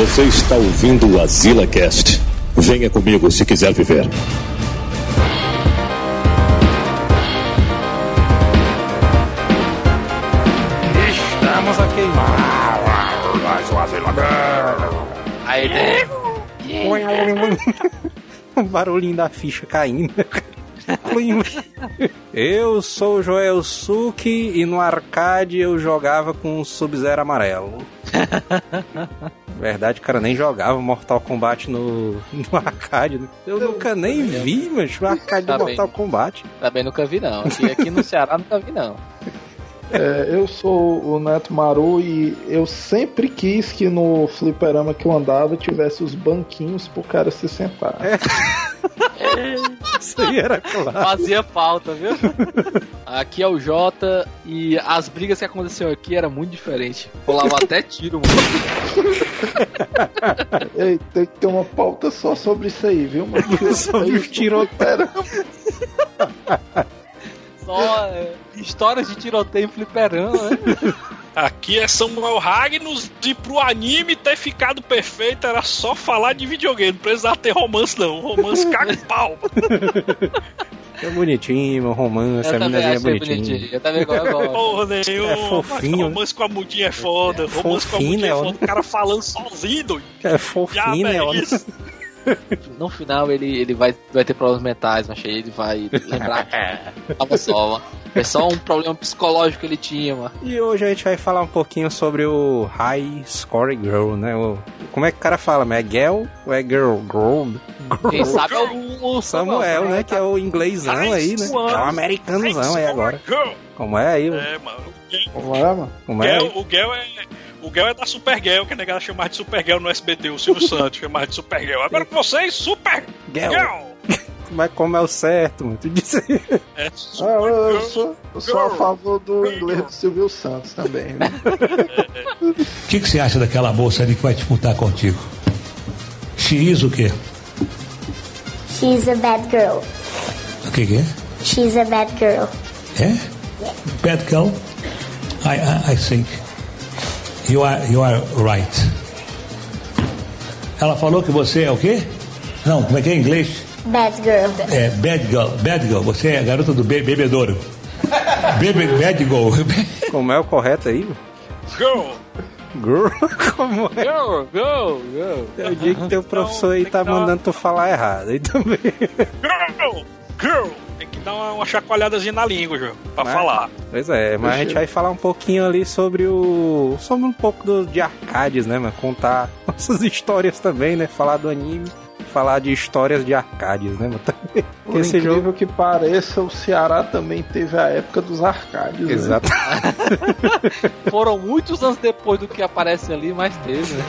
Você está ouvindo o Azila Cast. Venha comigo se quiser viver. Estamos aqui. Mais o Azila Aí né? O barulhinho da ficha caindo. Eu sou o Joel Suki e no arcade eu jogava com o Sub-Zero amarelo. Verdade, o cara nem jogava Mortal Kombat no, no arcade. né? Eu nunca nem vi, mas o arcade Tá do bem. Mortal Kombat. Também nunca vi, não. Aqui, aqui no Ceará nunca vi, não. É, eu sou o Neto Maru e eu sempre quis que no fliperama que eu andava tivesse os banquinhos pro cara se sentar. Isso aí era claro. Fazia falta, viu? Aqui é o Jota e as brigas que aconteceram aqui era muito diferente. Rolava até tiro, mano. Ei, tem que ter uma pauta só sobre isso aí, viu, mano? Sobre os tiroteios. É, histórias de tiroteio em fliperama, né? Aqui é Samuel Ragnos e pro anime ter ficado perfeito era só falar de videogame, não precisava ter romance não, romance caga pau. É bonitinho, meu romance, a Eu também minazinha é bonitinha. bonitinho. Eu também gosto. Porra nenhuma, É fofinho, mas romance com a mudinha é foda, romance com a fofinho, mudinha é né, foda, o cara falando sozinho, doido. É fofinho, né? é isso? No final ele, ele vai, vai ter problemas mentais, mas aí ele vai lembrar que tava só, mano. É só um problema psicológico que ele tinha, mano. E hoje a gente vai falar um pouquinho sobre o High Score Girl, né? O, como é que o cara fala? mas É girl ou é girl? Girl? Quem sabe é o, o Samuel, né? Que é o inglêsão aí, né? É o americanozão aí agora. Girl. Como é aí? É, mano. Como é, mano? Como é? Gel, o Gel é. O Gel é da Supergirl, que a negada chamava de Supergirl no SBT, o Silvio Santos chamava de Supergirl. Agora com vocês, Super Girl. Girl! Mas como é o certo, mano? Tu disse. É Ah, Super eu, eu Girl. sou, eu sou a favor do inglês do Silvio Santos também, né? O que, que você acha daquela moça ali que vai disputar contigo? X o quê? She's a bad girl. O que, que é? She's a bad girl. É? Bad girl? I, I, I think you are, you are right. Ela falou que você é o quê? Não, como é que é em inglês? Bad girl. É bad girl. Bad girl. Você é a garota do be bebedouro. Bebe, bad girl. Como é o correto aí? Girl! Girl? Como é? Go, go, go. Eu digo que teu professor aí tá mandando tu falar errado. Aí também. Girl! Girl! Dar uma, uma chacoalhadazinha na língua, João, pra Né? falar. Pois é, mas a gente vai falar um pouquinho ali sobre o. sobre um pouco do, de arcades, né, mano? Contar nossas histórias também, né? Falar do anime, falar de histórias de arcades, né, mano? Por Esse incrível jogo. que pareça, o Ceará também teve a época dos arcades. né? Exato. Foram muitos anos depois do que aparece ali, mas teve, né?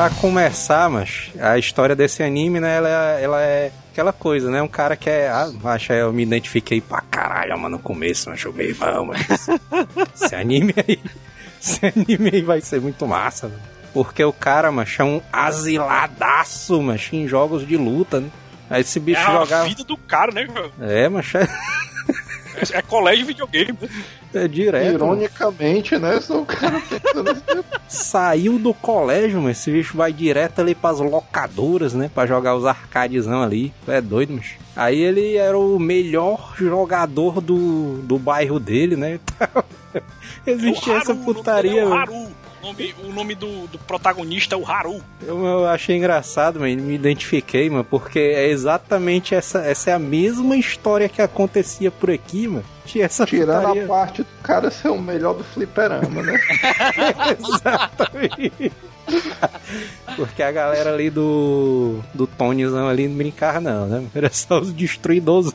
Pra começar, mas a história desse anime, né, ela, é- ela é aquela coisa, né? Um cara que é. Ah, macho, eu me identifiquei pra caralho, mano, no começo, macho, meu irmão, macho. Esse anime aí. Esse anime aí vai ser muito massa, mano. Porque o cara, macho, é um asiladaço, macho, em jogos de luta, né? Aí esse É bicho a jogava. vida do cara, né, João? É, macho, é, É, é colégio de videogame. né? é direto. Ironicamente, né? Sou o cara Saiu do colégio, mas esse bicho vai direto ali pras locadoras, né? Pra jogar os arcadezão ali. Tu É doido, mas. Aí ele era o melhor jogador do, do bairro dele, né? Existia O essa putaria. é. Haru. O nome, o nome do, do protagonista é o Haru. Eu, eu achei engraçado, mano. Me identifiquei, mano, porque é exatamente essa. Essa é a mesma história que acontecia por aqui, mano. Tinha essa tirando putaria. a parte do cara ser o melhor do fliperama, né? Exatamente. Porque a galera ali do. do Tonizão ali não brincava, não, né? Era só os destruidores.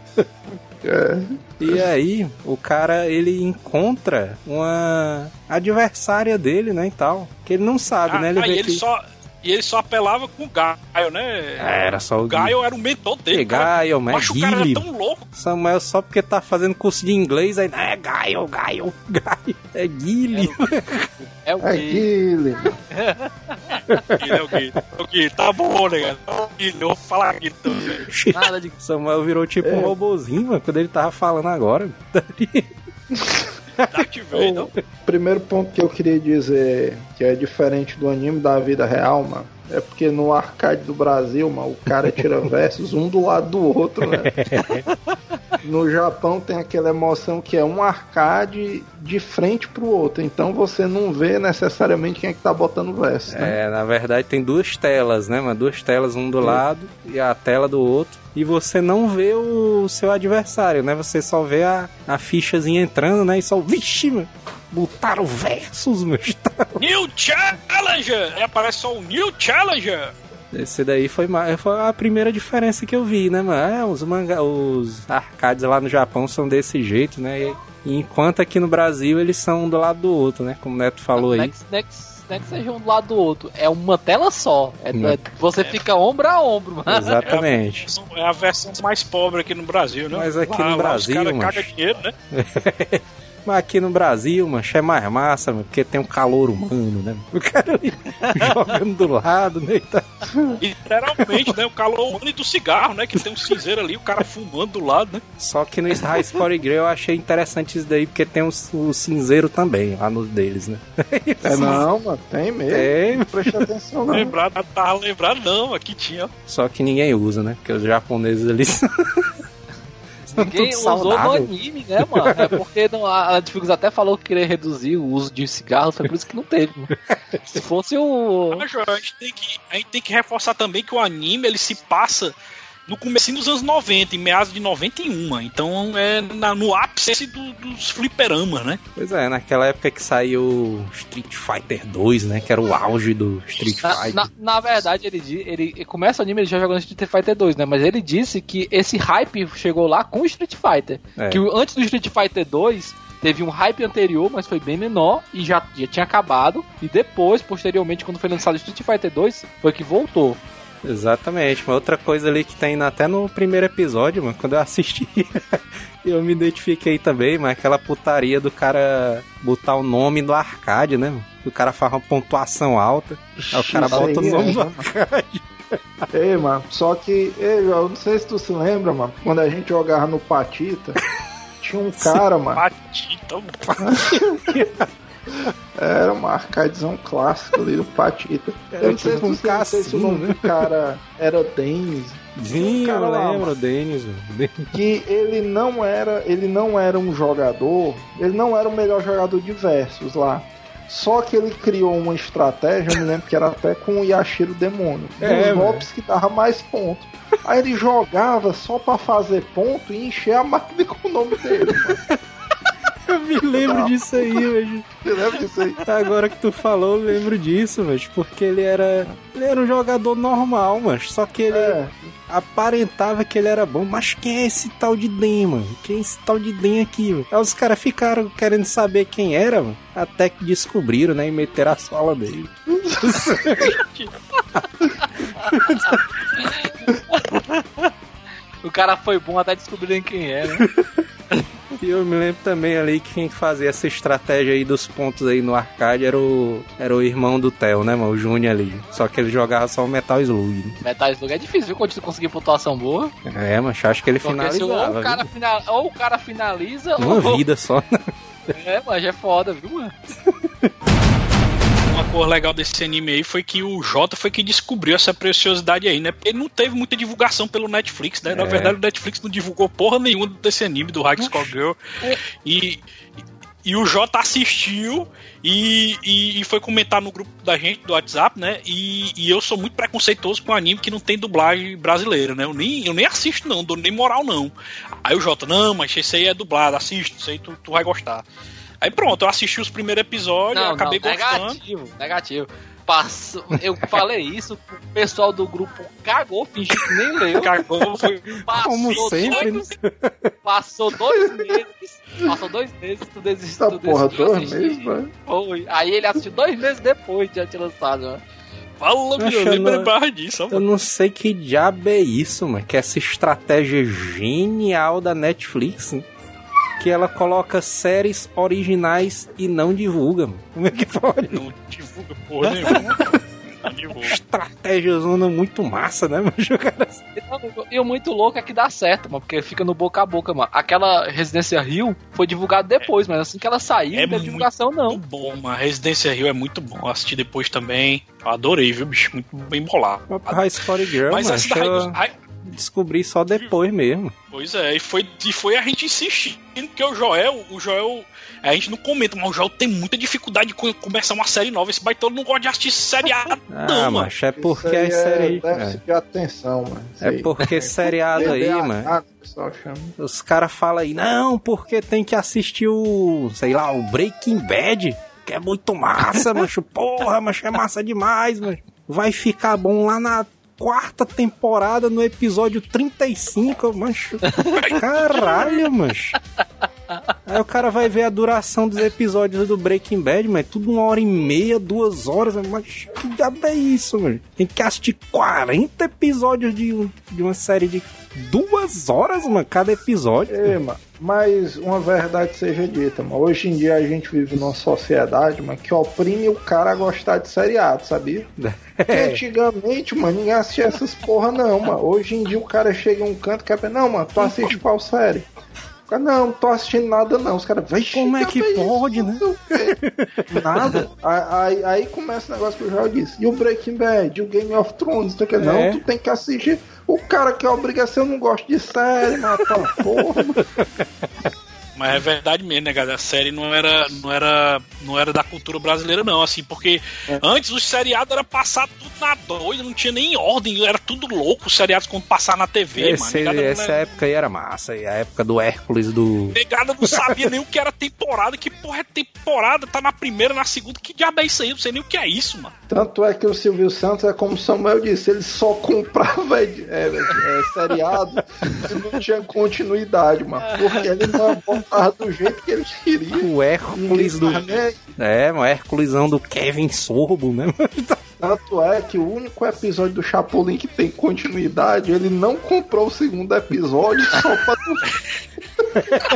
É. E aí, o cara, ele encontra uma adversária dele, né, e tal. Que ele não sabe, Ah, né? Ele aí vê ele que... só. E ele só apelava com o Gaio, né? É, era só o O Gaio era o mentor dele. Gaio, mas Mas o cara era Guile. tão louco. Samuel só porque tá fazendo curso de inglês, aí, é Gaio, Gaio, Gaio. É Guile. É o É? Guile. É o Guile. É o Guile. Tá bom, né, cara? É o Guile. Eu vou falar Guile também. Nada de. Samuel virou tipo um É. robozinho, mano, quando ele tava falando agora. Darth Vader. O primeiro ponto que eu queria dizer que é diferente do anime da vida real, mano, é porque no arcade do Brasil, mano, o cara tira versos um do lado do outro, né? No Japão tem aquela emoção que é um arcade de frente pro outro, então você não vê necessariamente quem é que tá botando verso, né? É, na verdade tem duas telas, né, mano? Duas telas, um do lado e a tela do outro. E você não vê o seu adversário, né? Você só vê a, a fichazinha entrando, né? E só, vixe, mano, botaram versus, meu. New Challenger! Aí aparece só o New Challenger. Esse daí foi, foi a primeira diferença que eu vi, né, mano? É, os, manga, os arcades lá no Japão são desse jeito, né? E, enquanto aqui no Brasil eles são um do lado do outro, né? Como o Neto falou aí. Next, next, next seja um do lado do outro. É uma tela só. É, Não. é- você fica ombro a ombro, mano. Exatamente. É a versão mais pobre aqui no Brasil, né? Mas aqui Lá- no Brasil, Os caras cagam dinheiro, né? Mas aqui no Brasil, mancha, é mais massa, mano, porque tem um calor humano, né? O cara ali jogando do lado, né? e tá- Literalmente, né? O calor humano e do cigarro, né? Que tem um cinzeiro ali, o cara fumando do lado, né? Só que no High Score Grill eu achei interessante isso daí, porque tem o, o cinzeiro também lá nos deles, né? É não, mano, tem mesmo. Tem, Não presta atenção, não. Lembrado, tava lembrado, não. Aqui tinha. só que ninguém usa, né? Porque os japoneses ali Ninguém usou no anime, né, mano? É porque não, a Netflix até falou que queria reduzir o uso de cigarro, foi por isso que não teve. mano. Se fosse o. Mas, João, a gente, tem que, a gente tem que reforçar também que o anime ele se passa no começo dos anos 90, em meados de 91. Então é na- no ápice do- dos fliperamas, né? Pois é, naquela época que saiu Street Fighter 2, né? Que era o auge do Street Na, Fighter. na- na verdade, ele, ele ele começa o anime ele já jogando Street Fighter 2, né? Mas ele disse que esse hype chegou lá com o Street Fighter. É. Que antes do Street Fighter 2 teve um hype anterior, mas foi bem menor e já, já tinha acabado. E depois, posteriormente, quando foi lançado o Street Fighter 2, foi que voltou. Exatamente, uma outra coisa ali que tem até no primeiro episódio, mano, quando eu assisti, eu me identifiquei também, mas aquela putaria do cara botar o nome do arcade, né? mano? O cara faz uma pontuação alta, aí o cara Isso bota o aí, nome é, do mano. arcade. Ei, mano, só que, ei, eu não sei se tu se lembra, mano, quando a gente jogava no Patita, tinha um cara, mano, Patita, era uma arcadezão clássico ali do Patita. Era Eu não sei se tipo um tu não sei se o cassino, nome do cara era Denis, Sim, um cara eu lá, lembro, o Denis. que ele não era, ele não era um jogador, ele não era o melhor jogador de versus lá. Só que ele criou uma estratégia, eu me lembro que era até com o Yashiro Demônio. É, dos mano. golpes que dava mais ponto. Aí ele jogava só pra fazer ponto e encher a máquina com o nome dele. mano. Eu me lembro disso aí, velho. Você lembra disso aí? Agora que tu falou, eu lembro disso, mas porque ele era. Ele era um jogador normal, mas só que ele É, aparentava que ele era bom. Mas quem é esse tal de Den, mano? Quem é esse tal de Den aqui, mano? Aí os caras ficaram querendo saber quem era, mano. Até que descobriram, né? E meteram a sola dele. O cara foi bom até descobrirem quem é, né? E eu me lembro também ali que quem fazia essa estratégia aí dos pontos aí no arcade era o, era o irmão do Theo, né, mano? O Júnior ali. Só que ele jogava só o Metal Slug. né? Metal Slug é difícil, viu? Quando você conseguir pontuação boa. É, mas acho que ele Porque se ou o, cara final, ou o cara finaliza, Uma ou. vida só. É, mas é foda, viu, mano? Uma coisa legal desse anime aí foi que o Jota foi quem descobriu essa preciosidade aí, né? Porque ele não teve muita divulgação pelo Netflix, né? Na É. verdade, o Netflix não divulgou porra nenhuma desse anime do High Score Girl. E, e o Jota assistiu e, e, e foi comentar no grupo da gente do WhatsApp, né? E, e eu sou muito preconceituoso com anime que não tem dublagem brasileira, né? Eu nem, eu nem assisto, não, dou nem moral, não. Aí o Jota, não, mas esse aí é dublado, assiste, isso aí tu, tu vai gostar. Aí pronto, eu assisti os primeiros episódios, Não, acabei não, gostando. negativo, negativo. Passou, eu falei isso, o pessoal do grupo cagou, fingiu que nem leu. Cagou, foi. Passou Como sempre, né? dois, passou dois meses. Passou dois meses, tu desistiu. Essa tu porra, dois meses, velho. Foi. Aí ele assistiu dois meses depois de já ter lançado, né? Fala, meu, eu lembrava disso, Eu não sei que diabo é isso, mano. Que essa estratégia genial da Netflix, né? Que ela coloca séries originais e não divulga, mano. Como é que pode? Não divulga porra nenhuma. Não divulga. Estratégia zona muito massa, né, mano? Cara- E o muito louco é que dá certo, mano, porque fica no boca a boca, mano. Aquela Residência Rio foi divulgada depois, mas assim que ela saiu, É não teve muito divulgação, não. Muito bom, mano. Residência Rio é muito bom. Eu assisti depois também. Eu adorei, viu, bicho? Muito bem bolado. High Score Girl, Mas mano, essa da High- descobri só depois mesmo. Pois é, e foi, e foi a gente insistindo, porque o Joel, o Joel, a gente não comenta, mas o Joel tem muita dificuldade de co- começar uma série nova. Esse baitolo não gosta de assistir seriado, Ah, não, mano. macho, é porque Isso aí a série. É déficit de atenção, mano. Isso É, é aí. porque seriado aí, mano. Os caras falam aí, não, porque tem que assistir o, sei lá, o Breaking Bad, que é muito massa, macho. Porra, macho, é massa demais, macho. Vai ficar bom lá na quarta temporada, no episódio 35, macho. Caralho, macho. Aí o cara vai ver a duração dos episódios do Breaking Bad, mas tudo uma hora e meia, duas horas. Mas que diabo é isso, mano? Tem que assistir 40 episódios de, de uma série de duas horas, mano, cada episódio. É, mano, mas uma verdade seja dita, mano. Hoje em dia a gente vive numa sociedade, mano, que oprime o cara a gostar de seriado, sabia? Porque antigamente, mano, ninguém assistia essas porra, não, mano. Hoje em dia o cara chega em um canto e quer não, mano, tu assiste qual série? Cara, não, não tô assistindo nada, não. Os caras, vai Como é que pode, né? Nada. Aí, aí, aí começa o negócio que o Joel disse. E o Breaking Bad, o Game of Thrones, tu quer, não, É. tu tem que assistir. O cara que é obrigação, eu não gosto de série, aquela porra. Mas é verdade mesmo, né, galera? A série não era, não era, não era da cultura brasileira, não, assim, porque antes os seriados era passar tudo na doida, não tinha nem ordem, era tudo louco os seriados quando passar na TV, Esse, mano. Essa era- época aí era massa. E a época do Hércules do. Negada não sabia nem o que era temporada, que porra é temporada, tá na primeira, na segunda, que diabo é isso aí? Não sei nem o que é isso, mano. Tanto é que o Silvio Santos é como o Samuel disse, ele só comprava é, é, é, seriado se não tinha continuidade, mano. Porque ele não botava do jeito que ele queria. O Hércules do. Tava aí. É, o Hérculesão do Kevin Sorbo, né? Tanto é que o único episódio do Chapolin que tem continuidade, ele não comprou o segundo episódio só pra.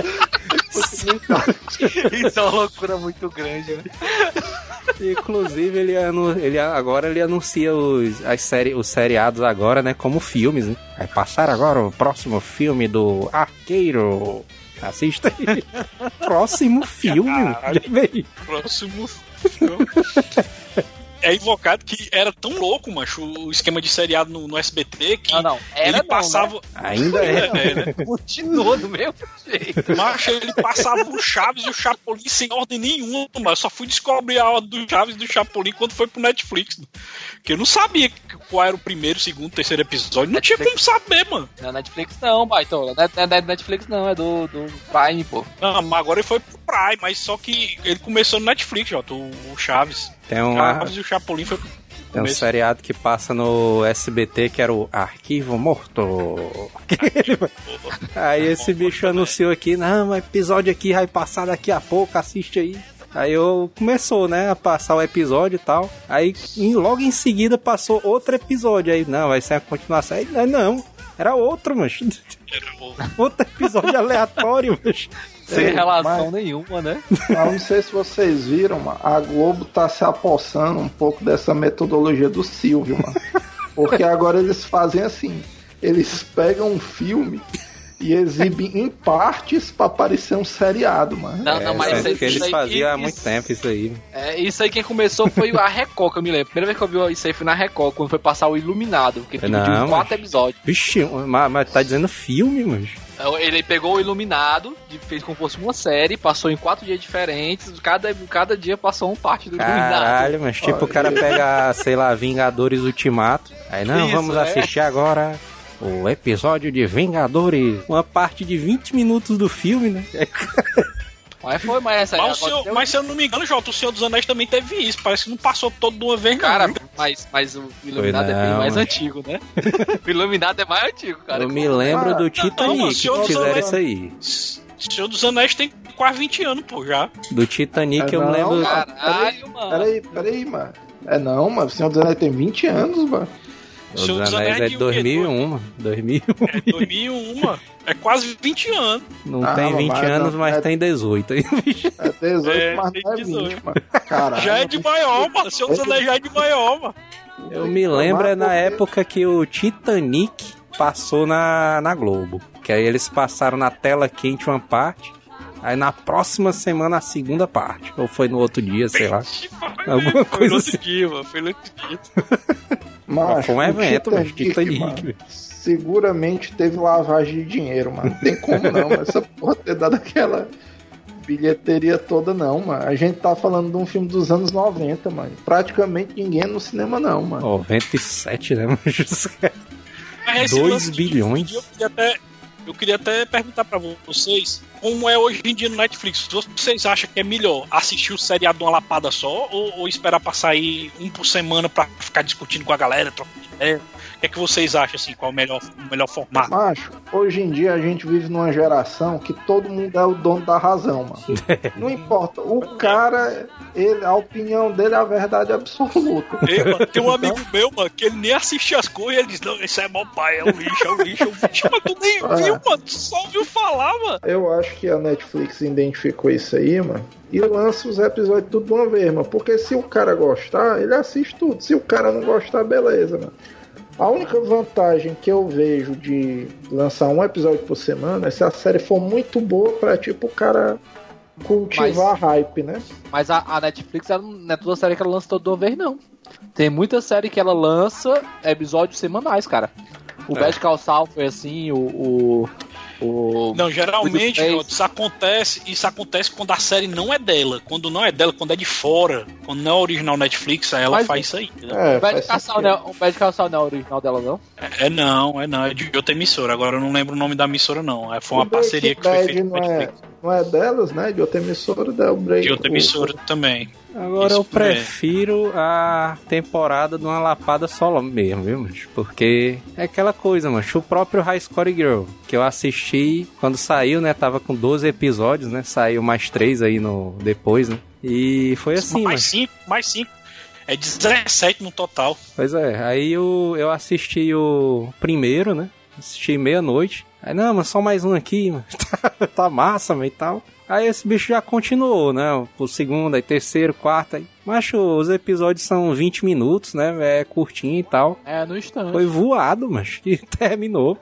Isso é uma loucura muito grande, né? Inclusive, ele, anu- ele agora ele anuncia os, as série, os seriados agora, né? Como filmes, né? Vai passar agora o próximo filme do Arqueiro. Assista aí. próximo filme. Caralho. Já veio. É invocado que era tão louco, macho, o esquema de seriado no, no SBT que Não, não. Era ele não, passava. Ainda é. É, né? Continua do mesmo jeito. Macho, ele passava o Chaves e o Chapolin sem ordem nenhuma, mas eu só fui descobrir a ordem do Chaves e do Chapolin quando foi pro Netflix. né? Que eu não sabia qual era o primeiro, segundo, terceiro episódio. Não tinha como saber, mano. Não é Netflix não, baitola. Não é, é Netflix não, é do, do Prime, pô. Não, mas agora ele foi pro Prime, mas só que ele começou no Netflix, ó, o, o Chaves. Tem um, Chaves e o Chapolin foi tem um começo. seriado que passa no SBT que era o Arquivo Morto. Aí esse bicho anunciou aqui, não, o episódio aqui vai passar daqui a pouco, assiste aí. Aí eu começou, né, a passar o episódio e tal. Aí em- logo em seguida passou outro episódio. Aí, não, vai ser a continuação. Aí, não, era outro, mas Era o- outro episódio aleatório, mas Sem Ei, relação mas- nenhuma, né? Mas não sei se vocês viram, mano, a Globo tá se apossando um pouco dessa metodologia do Silvio, mano. Porque agora eles fazem assim, eles pegam um filme e exibem em partes pra parecer um seriado, mano. Não, não, mas é, isso aí- que eles isso aí- faziam há muito tempo isso aí. É, isso aí quem começou foi a Record, que eu me lembro. A primeira vez que eu vi isso aí foi na Record, quando foi passar o Iluminado, que dividiu Não, em quatro episódios. Vixe, mas, mas tá dizendo filme, mas. Então, Ele pegou o Iluminado, fez como se fosse uma série, passou em quatro dias diferentes, cada, cada dia passou um parte do Iluminado. Caralho, mas tipo, o cara pega, sei lá, Vingadores Ultimato. Aí, não, Isso, vamos é. assistir agora o episódio de Vingadores. Uma parte de 20 minutos do filme, né? Mas foi, mas essa aí Mas, senhor- mas se eu não me engano, Jota, o Senhor dos Anéis também teve isso. Parece que não passou todo de uma vez, não. Cara, mas, mas o Iluminado é bem não, mais antigo, né? o Iluminado é mais antigo, cara. Eu me lembro do não, Titanic Senhor que fizeram isso aí. O Senhor dos Anéis tem quase 20 anos, pô, já. Do Titanic É, eu não, lembro. cara. Caralho, mano. Peraí, peraí, mano. É não, mano. O Senhor dos Anéis tem 20 anos, mano. O Senhor dos Anéis Anéis é de de o quê? 2001, mano. 2001. É 2001, mano. É quase 20 anos. Não Ah, tem 20 mas anos, não, mas é- tem 18. aí, bicho. É 18, É, mas tem não é 18. 20, mano. Caralho. já é de maior, mano. O Senhor dos Anéis já é de maior, mano. Eu me lembro é na época que o Titanic passou na, na Globo. Que aí eles passaram na tela quente uma parte. Aí na próxima semana a segunda parte. Ou foi no outro dia, sei lá. Alguma Foi coisa no assim. outro dia, mano. Foi no outro dia. Macho, Foi um o evento, mas Titanic, mano, velho. seguramente teve lavagem de dinheiro, mano. Não tem como não, essa porra ter dado aquela bilheteria toda, não, mano. A gente tá falando de um filme dos anos 90, mano. Praticamente ninguém é no cinema, não, mano. 97, né, mano? Mas esse Dois lance de bilhões. vídeo, Eu queria, até, eu queria até perguntar pra vocês como é hoje em dia no Netflix. Vocês acham que é melhor assistir o seriado de uma lapada só ou, ou esperar pra sair um por semana pra ficar discutindo com a galera, trocando ideia? O que é que vocês acham, assim, qual é o melhor, o melhor formato? Macho, hoje em dia a gente vive numa geração que todo mundo é o dono da razão, mano. Não importa. O cara, ele, a opinião dele é a verdade absoluta. Ei, mano, tem um amigo meu, mano, que ele nem assiste as coisas e ele diz, não, isso é mó pai, é um lixo, é um lixo, é um lixo. Mas tu nem Ah. viu, mano, tu só ouviu falar, mano. Eu acho que a Netflix identificou isso aí, mano. E lança os episódios tudo de uma vez, mano. Porque se o cara gostar, ele assiste tudo. Se o cara não gostar, beleza, mano. A única vantagem que eu vejo de lançar um episódio por semana é se a série for muito boa pra, tipo, o cara cultivar hype, né? Mas a, a Netflix ela não é toda série que ela lança toda uma vez, não. Tem muita série que ela lança episódios semanais, cara. O É. Bad Call Saul foi assim, o. o, o Não, geralmente, Jota, isso acontece, isso acontece quando a série não é dela. Quando não é dela, quando é de fora, quando não é original Netflix, aí ela Mas- faz isso aí. entendeu? É, o Bad sentido. não é- o Bad Saul não é original dela, não? É, é não, é não, é de outra emissora. Agora eu não lembro o nome da emissora, não. É, foi uma O parceria que foi feita com é, Netflix. Não é delas, né? De outra emissora, da o Break. De outra emissora também. Agora Isso eu é. prefiro a temporada de uma lapada solo mesmo, viu, mas Porque é aquela coisa, mano. O próprio High Score Girl, que eu assisti quando saiu, né? Tava com 12 episódios, né? Saiu mais 3 aí no depois, né? E foi assim, mais mano. cinco, mais cinco. É 17 no total. Pois é, aí eu, eu assisti o primeiro, né? Assisti meia-noite. Aí, não, mas só mais um aqui, mano. tá, tá massa, mano, e tal. Aí esse bicho já continuou, né? O segundo, aí terceiro, quarto, aí. Macho, os episódios são 20 minutos, né? É curtinho e tal. É, no instante. Foi voado, mas que terminou.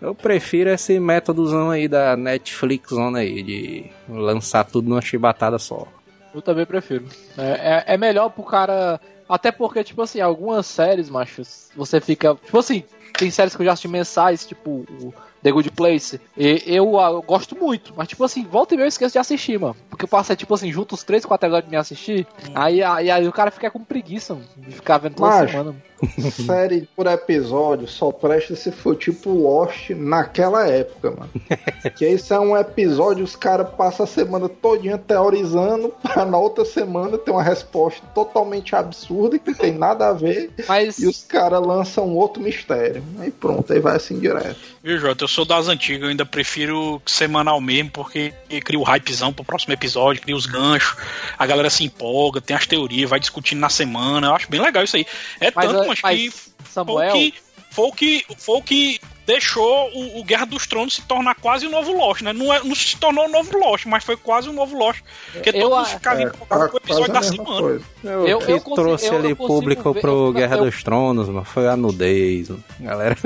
Eu prefiro esse métodozão aí da Netflix aí, de lançar tudo numa chibatada só. Eu também prefiro. É, é, é melhor pro cara. Até porque, tipo assim, algumas séries, macho, você fica. Tipo assim, tem séries que eu já assisti mensais, tipo o The Good Place. E eu, ah, eu gosto muito, mas tipo assim, volta e meia eu esqueço de assistir, mano. Porque eu passo, tipo assim, junto os 3, 4 episódios de me assistir. Aí, aí, aí o cara fica com preguiça mano, de ficar vendo toda Macho. semana. série por episódio só presta se for tipo Lost naquela época, mano. que isso é um episódio, os caras passam a semana todinha teorizando pra na outra semana ter uma resposta totalmente absurda que não tem nada a ver Mas. e os caras lançam outro mistério. Aí pronto, aí vai assim direto. Viu, Jota? Eu sou das antigas, eu ainda prefiro semanal mesmo, porque cria o hypezão pro próximo episódio, cria os ganchos, a galera se empolga, tem as teorias, vai discutindo na semana. Eu acho bem legal isso aí. É Mas, tanto, ah, mas, mas que Samuel. foi o que foi o que deixou o, o Guerra dos Tronos se tornar quase um novo Lost, né? Não, é, não se tornou um novo Lost, mas foi quase um novo Lost. Porque Eu todo mundo a- ficava É, com o episódio da semana. coisa. Eu, Eu- eu consigo- trouxe eu- ali público ver- pro eu- Guerra eu- dos Tronos, mano, foi a nudez, galera.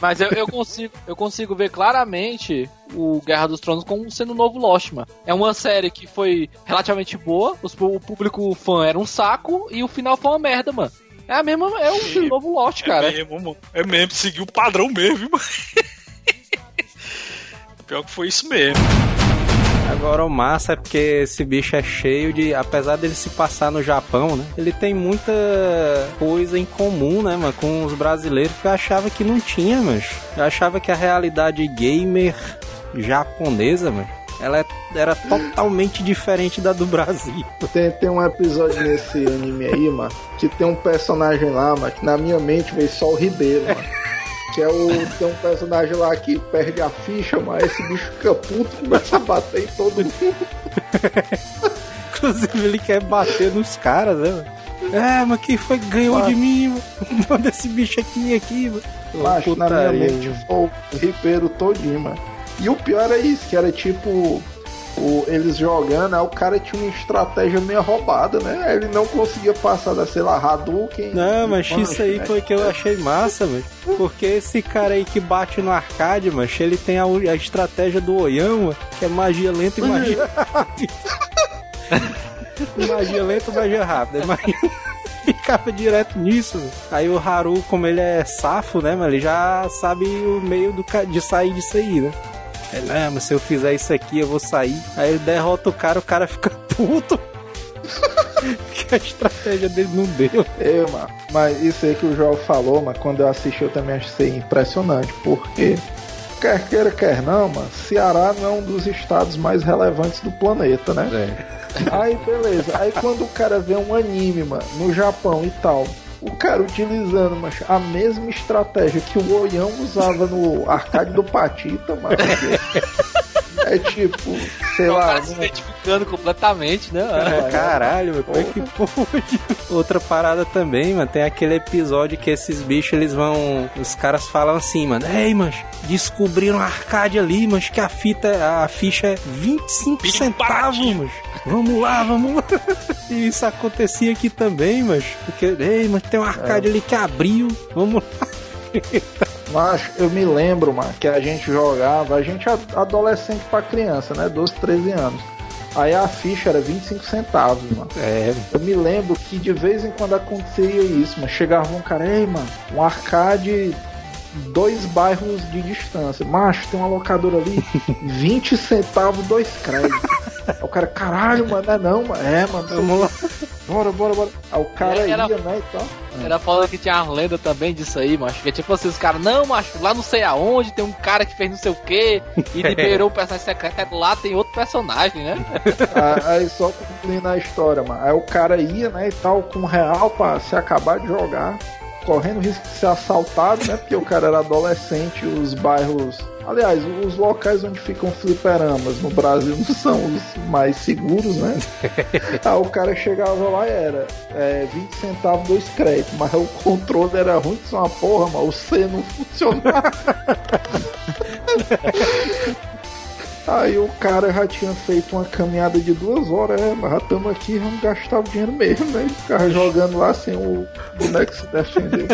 Mas eu, eu consigo, eu consigo ver claramente o Guerra dos Tronos como sendo um novo Lost, mano. É uma série que foi relativamente boa, os- o público fã era um saco e o final foi uma merda, mano. É a mesma, é um novo Lost, cara. É mesmo, mano. É mesmo, seguiu o padrão mesmo? Pior que foi isso mesmo. Agora o massa é porque esse bicho é cheio de. Apesar dele se passar no Japão, né? Ele tem muita coisa em comum, né, mano, com os brasileiros que eu achava que não tinha, mas. Eu achava que a realidade gamer japonesa, mano, ela é- era totalmente diferente da do Brasil. Tem, tem um episódio nesse anime aí, mano, que tem um personagem lá, mano, que na minha mente veio só o Ribeiro, mano. Que é o. Tem um personagem lá que perde a ficha, mas esse bicho fica puto e começa a bater em todo mundo. Inclusive, ele quer bater nos caras, né, mano? É, mas quem foi que ganhou de mim, mano? Manda esse bicho aqui, aqui, mano. Macho, na minha mente mano. foi o Ribeiro todinho, mano. E o pior era isso, que era tipo. O, eles jogando, aí o cara tinha uma estratégia meio roubada, né? Aí Ele não conseguia passar da, sei lá, Hadouken. Não, mas punch, isso aí né? foi que eu achei massa, mano. Porque esse cara aí que bate no arcade, mano, ele tem a, a estratégia do mano, que é magia lenta e magia rápida. magia lenta e magia rápida. Magia... Ficava direto nisso. Aí o Haru, como ele é safo, né, mano, ele já sabe o meio do de sair disso aí, né? Ele, não, mas se eu fizer isso aqui, eu vou sair. Aí ele derrota o cara, o cara fica puto. que a estratégia dele não deu. É, mano. Mas isso aí que o João falou, mas quando eu assisti eu também achei impressionante, porque quer queira, quer não, mano, Ceará não é um dos estados mais relevantes do planeta, né? É. Aí beleza, aí quando o cara vê um anime, mano, no Japão e tal, o cara utilizando macho, a mesma estratégia que o Oião usava no arcade do Patita, mano. É tipo, sei o lá, cara se identificando completamente, né? É, Caralho, meu, como é que pode? Outra parada também, mano, tem aquele episódio que esses bichos, eles vão... Os caras falam assim, mano, Ei, mas descobriram um arcade ali, mas que a fita, a ficha é 25 Bem centavos, mas Vamos lá, vamos lá. E isso acontecia aqui também, mas... Porque, ei, mas tem um arcade ali que abriu, vamos lá. Mas eu me lembro, mano, que a gente jogava, a gente adolescente pra criança, né? 12, 13 anos. Aí a ficha era 25 centavos, mano. É, Eu me lembro que de vez em quando acontecia isso, mas chegava um cara, ei, mano, um arcade dois bairros de distância. Macho, tem uma locadora ali, 20 centavos, dois créditos. Aí o cara, caralho, mano, não é não, mano. É, mano, vamos lá. bora, bora, bora. Aí o cara Era- ia, né, e tal. Era foda que tinha uma lenda também disso aí, macho. Que é tipo assim, os caras, não, macho, lá não sei aonde tem um cara que fez não sei o que e liberou o personagem secreto. Aí Lá tem outro personagem, né? Aí aí só concluindo a história, mano. Aí o cara ia, né, e tal, com um real pra se acabar de jogar, correndo o risco de ser assaltado, né? Porque o cara era adolescente, os bairros. Aliás, os locais onde ficam fliperamas no Brasil não são os mais seguros, né? Aí o cara chegava lá e era é, 20 centavos, dois créditos, mas o controle era ruim que uma porra, mas o C não funcionava. Aí o cara já tinha feito uma caminhada de duas horas, é, mas já estamos aqui, vamos gastar o dinheiro mesmo, né? E ficava jogando lá sem o boneco se defender.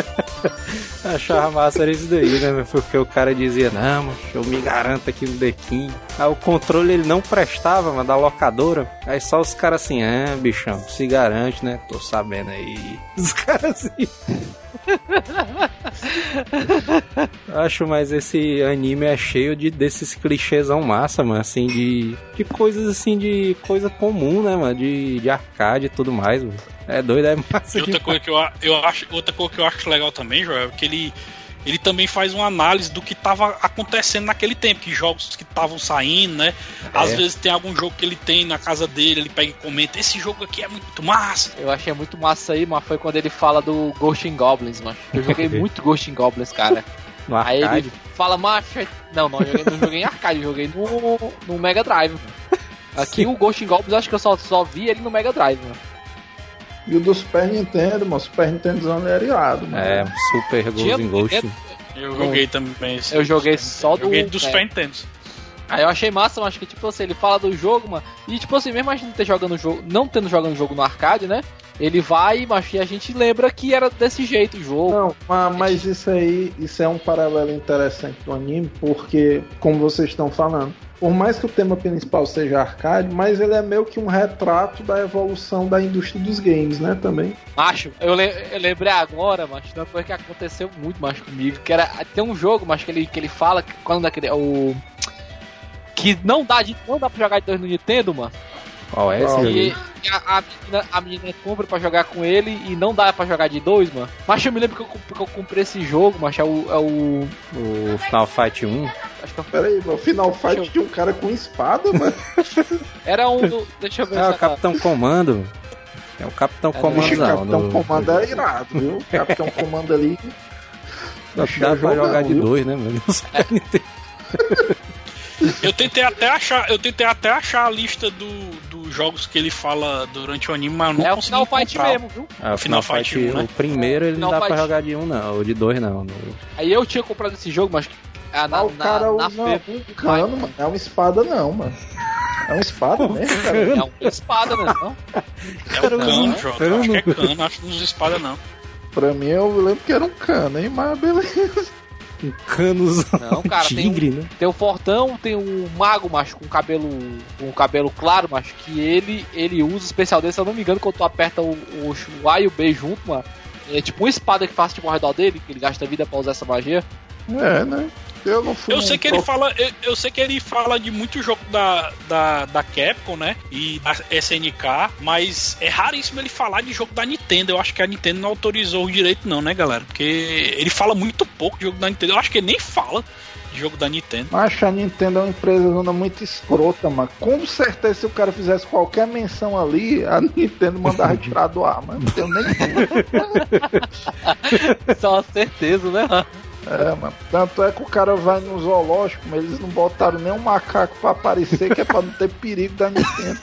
Achava massa era isso daí, né? Porque o cara dizia, não, mas eu me garanto aqui no Dequim. Aí o controle ele não prestava, mas da locadora. Aí só os caras assim, ah, bichão, se garante, né? Tô sabendo aí. Os caras assim. Acho, mas esse anime é cheio de desses clichêsão massa, mano, assim, de, de coisas assim, de coisa comum, né, mano, de, de arcade e tudo mais, mano. É doido, é massa E outra demais. coisa que eu, eu acho, outra coisa que eu acho legal também, Joel, é que ele ele também faz uma análise do que estava acontecendo naquele tempo, que jogos que estavam saindo, né? Às É. vezes tem algum jogo que ele tem na casa dele, ele pega e comenta: esse jogo aqui é muito massa. Eu achei muito massa aí, mas foi quando ele fala do Ghost in Goblins, mano. Eu joguei muito Ghost in Goblins, cara. No Aí arcade. ele fala, macho. Não, não, eu joguei, não joguei em arcade, eu joguei no, no Mega Drive. mano. Aqui o Ghost in Goblins, acho que eu só, só vi ele no Mega Drive, mano. E o do Super Nintendo, mano, Super Nintendo era irado, mano. É, Super Tinha- Ghost in Ghost. Eu joguei também. esse- Eu joguei só do. Joguei do é. Super Nintendo. Aí eu achei massa, mas acho que tipo assim, ele fala do jogo, mano. E tipo assim, mesmo a gente não ter jogando o jogo, não tendo jogando jogo no arcade, né? Ele vai, mas e a gente lembra que era desse jeito o jogo. Não, ma- mas isso aí, isso é um paralelo interessante do anime, porque, como vocês estão falando, por mais que o tema principal seja arcade, mas ele é meio que um retrato da evolução da indústria dos games, né, também. Macho, eu, le- eu lembrei agora, macho, de uma coisa que aconteceu muito mais comigo, que era tem um jogo, mas que ele, que ele fala que quando daquele o que não dá não dá pra jogar de dois no Nintendo, mano. Qual é esse? E, e a, a menina, a menina compra pra jogar com ele e não dá pra jogar de dois, mano. Mas eu me lembro que eu, que eu comprei esse jogo, mas é o. É o O Final Fight 1. acho que eu- Pera aí, meu Final Fight tinha um cara com espada, mano. era um do. Deixa eu ver É o Capitão Comando. É o Capitão É, Comando não. Capitão no- Comando é irado, viu? Capitão Comando ali. Dá Bicho, é pra jogar de viu? dois, né, mano? Nintendo. Eu tentei até achar, eu tentei até achar a lista do, jogos que ele fala durante o anime, mas eu não É o Final Fight encontrar. mesmo, viu? Ah, o Final Final Fight Fight, 1, né? o primeiro ele não Final dá pra Fight. jogar de um, não. Ou de dois, não. Aí eu tinha comprado esse jogo, mas. ah, na, Ah, o na- cara na usa feira- um cano, mano. É uma espada, não, mano. É uma espada mesmo, cara. É uma espada, né? Não? É cano, Jota. Cano. Acho que é cano, acho que não usa espada não. Pra mim, eu lembro que era um cano, hein? Mas beleza. Um canos Não, cara, tem um- tigre, né? Tem o Fortão, tem o Mago, macho, com cabelo. com cabelo claro, macho, que ele, ele usa o especial dele, se eu não me engano, quando tu aperta o, o, o A e o B junto, mano. É tipo uma espada que faz tipo ao redor dele, que ele gasta vida pra usar essa magia. É, né? Eu não fui. Eu um sei que ele fala, eu, eu sei que ele fala de muito jogo da, da, da Capcom, né? E da SNK, mas é raríssimo ele falar de jogo da Nintendo. Eu acho que a Nintendo não autorizou o direito, não, né, galera? Porque ele fala muito pouco de jogo da Nintendo. Eu acho que ele nem fala de jogo da Nintendo. Mas a Nintendo é uma empresa zona muito escrota, mano. Com certeza, se o cara fizesse qualquer menção ali, a Nintendo mandava tirar do ar, mano. Não tenho nem uma certeza, né? É, mano. Tanto é que o cara vai no zoológico, mas eles não botaram nem um macaco pra aparecer, que é pra não ter perigo da Nintendo.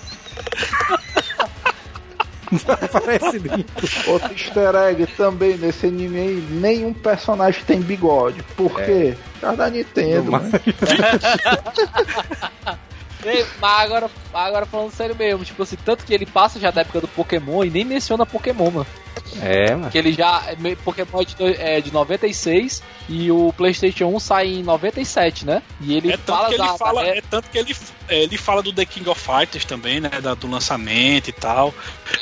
Parece bem. Outro easter egg também nesse anime aí, nenhum personagem tem bigode. Por quê? Por causa da Nintendo, Mas- mano. Ei, Mas agora, agora falando sério mesmo, tipo assim, tanto que ele passa já da época do Pokémon e nem menciona Pokémon, mano. É, mano. Que ele já. é Pokémon é de, do- é de 96 e o PlayStation 1 sai em 97, né? E ele É tanto fala que ele da- fala, da- é tanto que ele, é, ele fala do The King of Fighters também, né? da- do lançamento e tal.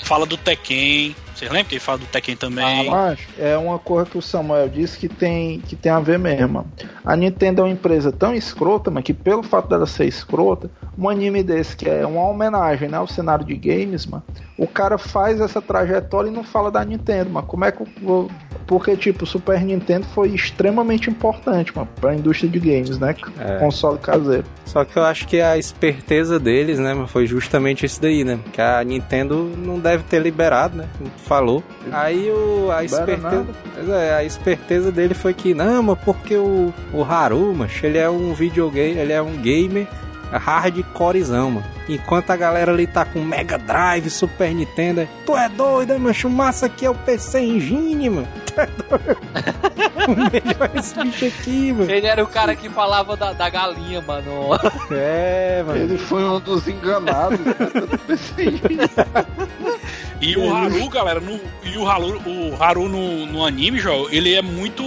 Fala do Tekken. Vocês lembram que ele fala do Tekken também? Mas é uma coisa que o Samuel disse que tem, que tem a ver mesmo. mano. A Nintendo é uma empresa tão escrota, mas que pelo fato dela ser escrota, um anime desse que é uma homenagem né, ao cenário de games, mano, o cara faz essa trajetória e não fala da Nintendo, mas como é que o- porque tipo, o Super Nintendo foi extremamente importante, mano, pra indústria de games, né? É. Console caseiro. Só que eu acho que a esperteza deles, né, mano, foi justamente isso daí, né? Que a Nintendo não deve ter liberado, né? Falou. Aí o, a esperteza. É, a esperteza dele foi que, não, mas porque o, o Haru, ele é um videogame, ele é um gamer hardcorezão, mano. Enquanto a galera ali tá com Mega Drive, Super Nintendo, tu é doido, hein, macho? O massa aqui é o PC Engine, mano. Tu é doido. o melhor é esse bicho aqui, mano. Ele era o cara que falava da, da galinha, mano. É, mano. Ele foi um dos enganados. né? E o Haru, galera, no, e o Haru, o Haru no, no anime, João, ele é muito.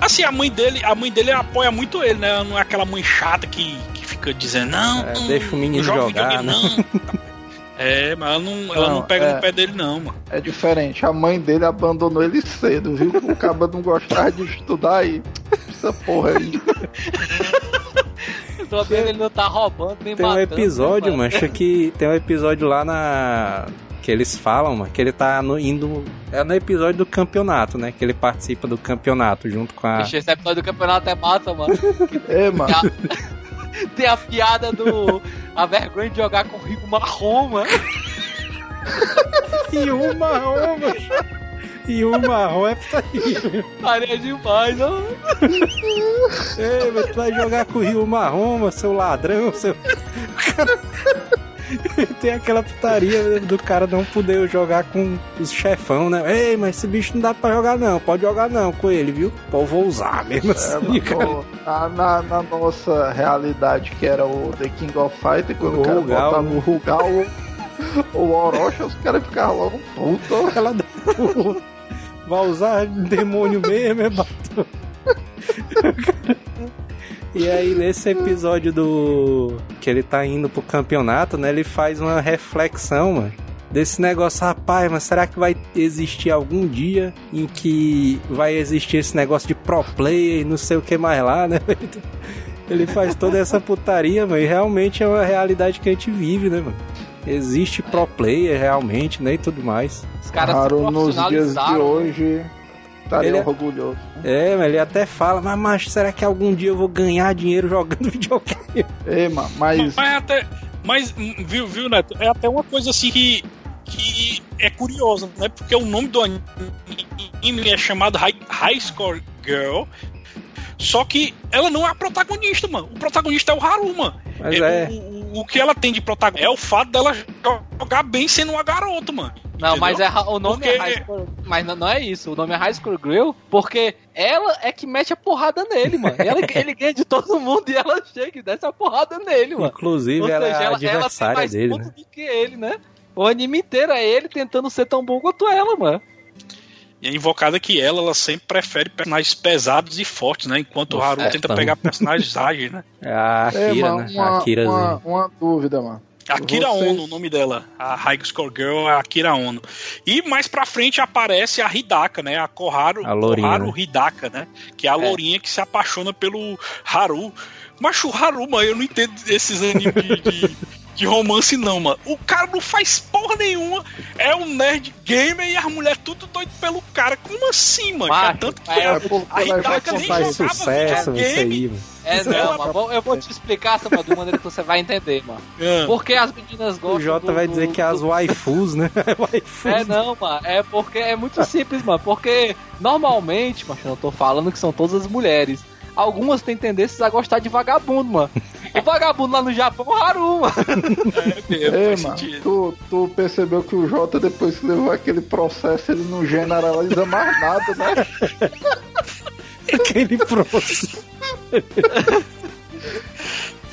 Assim, a mãe dele, a mãe dele apoia muito ele, né? Não é aquela mãe chata que, que fica dizendo, não, É, não, deixa o menino jogar, videogame, não. É, mas ela não, ela não, Não, pega é. no pé dele, não, mano. É diferente. A mãe dele abandonou ele cedo, viu? O caba não gostava de estudar aí. Essa porra aí. Ele não tá roubando nem Tem um matando. episódio, né, mancha, que tem um episódio lá na. Que eles falam, mano, que ele tá no- indo. É no episódio do campeonato, né? Que ele participa do campeonato junto com a. Esse episódio do campeonato é massa, mano. É, mano. Tem a, tem a piada do. A vergonha de jogar com o Rico Marrom, mano. E o marrom, mancha. E o marrom é putaria. Demais, ó. Ei, mas tu vai jogar com o Rio Marrom, mano, seu ladrão, seu. O Tem aquela putaria do cara não poder jogar com os chefão, né? Ei, mas esse bicho não dá pra jogar não, pode jogar não com ele, viu? Pô, vou usar mesmo É, assim, cara. mano, na, na- na nossa realidade, que era o The King of Fighter, quando o, O cara Rugal, botava né? o Rugal ou o Orochi, os caras ficavam logo puto. Ela dá- vai usar demônio mesmo, é bato. E aí, nesse episódio do. que ele tá indo pro campeonato, né? Ele faz uma reflexão, mano. Desse negócio, rapaz, mas será que vai existir algum dia em que vai existir esse negócio de pro player e não sei o que mais lá, né? Ele faz toda essa putaria, mano, e realmente é uma realidade que a gente vive, né, mano? existe pro player realmente, né? E tudo mais. Os caras se nos dias de profissionalizaram. hoje estaria Ele é- orgulhoso. É, mas ele até fala, mas macho, será que algum dia eu vou ganhar dinheiro jogando videogame? Mano, mas Mas é até. Mas, viu, viu, Neto? É até uma coisa assim que. que é curiosa, né? Porque o nome do anime é chamado High, High Score Girl. Só que ela não é a protagonista, mano. O protagonista é o Haru, mano. Mas É, é. O, o- o que ela tem de protagonista é o fato dela jogar bem sendo uma garota, mano. Não, Entendeu? mas é, o nome Porque- é High School, mas não, não é isso. O nome é High School Grill porque ela é que mete a porrada nele, mano. Ela, ele ganha de todo mundo e ela chega e desce a porrada nele, mano. Inclusive, Ou ela seja, é a ela, ela tem adversária mais dele, né? do que ele, né? O anime inteiro é ele tentando ser tão bom quanto ela, mano. E é invocada que ela, ela sempre prefere personagens pesados e fortes, né? Enquanto o Haru Nossa, tenta então. pegar personagens ágeis, né? É a é, Akira, mano, né? uma, a Akirazinha. uma, uma dúvida, mano. Akira Vocês- Ono, o nome dela. A High Score Girl é Akira Ono. E mais pra frente aparece a Hidaka, né? A Koharu, A lourinha, Koharu né? Hidaka, né? Que é a lourinha que se apaixona pelo Haru. Mas o Haru, mano, eu não entendo esses animes de, de, de romance, não, mano. O cara não faz porra nenhuma. É um nerd gamer e as mulheres tudo doido pelo cara. Como assim, mano? Macho, É tanto que é, a, É porque a Hidaka nem Faz jogava sucesso isso aí, mano. É, Ela- não, mano. bom, Eu vou te explicar, Samuel, de maneira que você vai entender, mano. Ah. Porque as meninas gostam. O Jota vai dizer do- que é as waifus, né? waifus. É não, mano. É porque é muito simples, mano. Porque normalmente, mas eu não tô falando que são todas as mulheres. Algumas têm tendências a gostar de vagabundo, mano. O vagabundo lá no Japão é o Haru, mano. É mesmo, Ei, mano, sentido. tu, tu percebeu que o Jota, depois que levou aquele processo, ele não generaliza mais nada, né? Aquele próximo.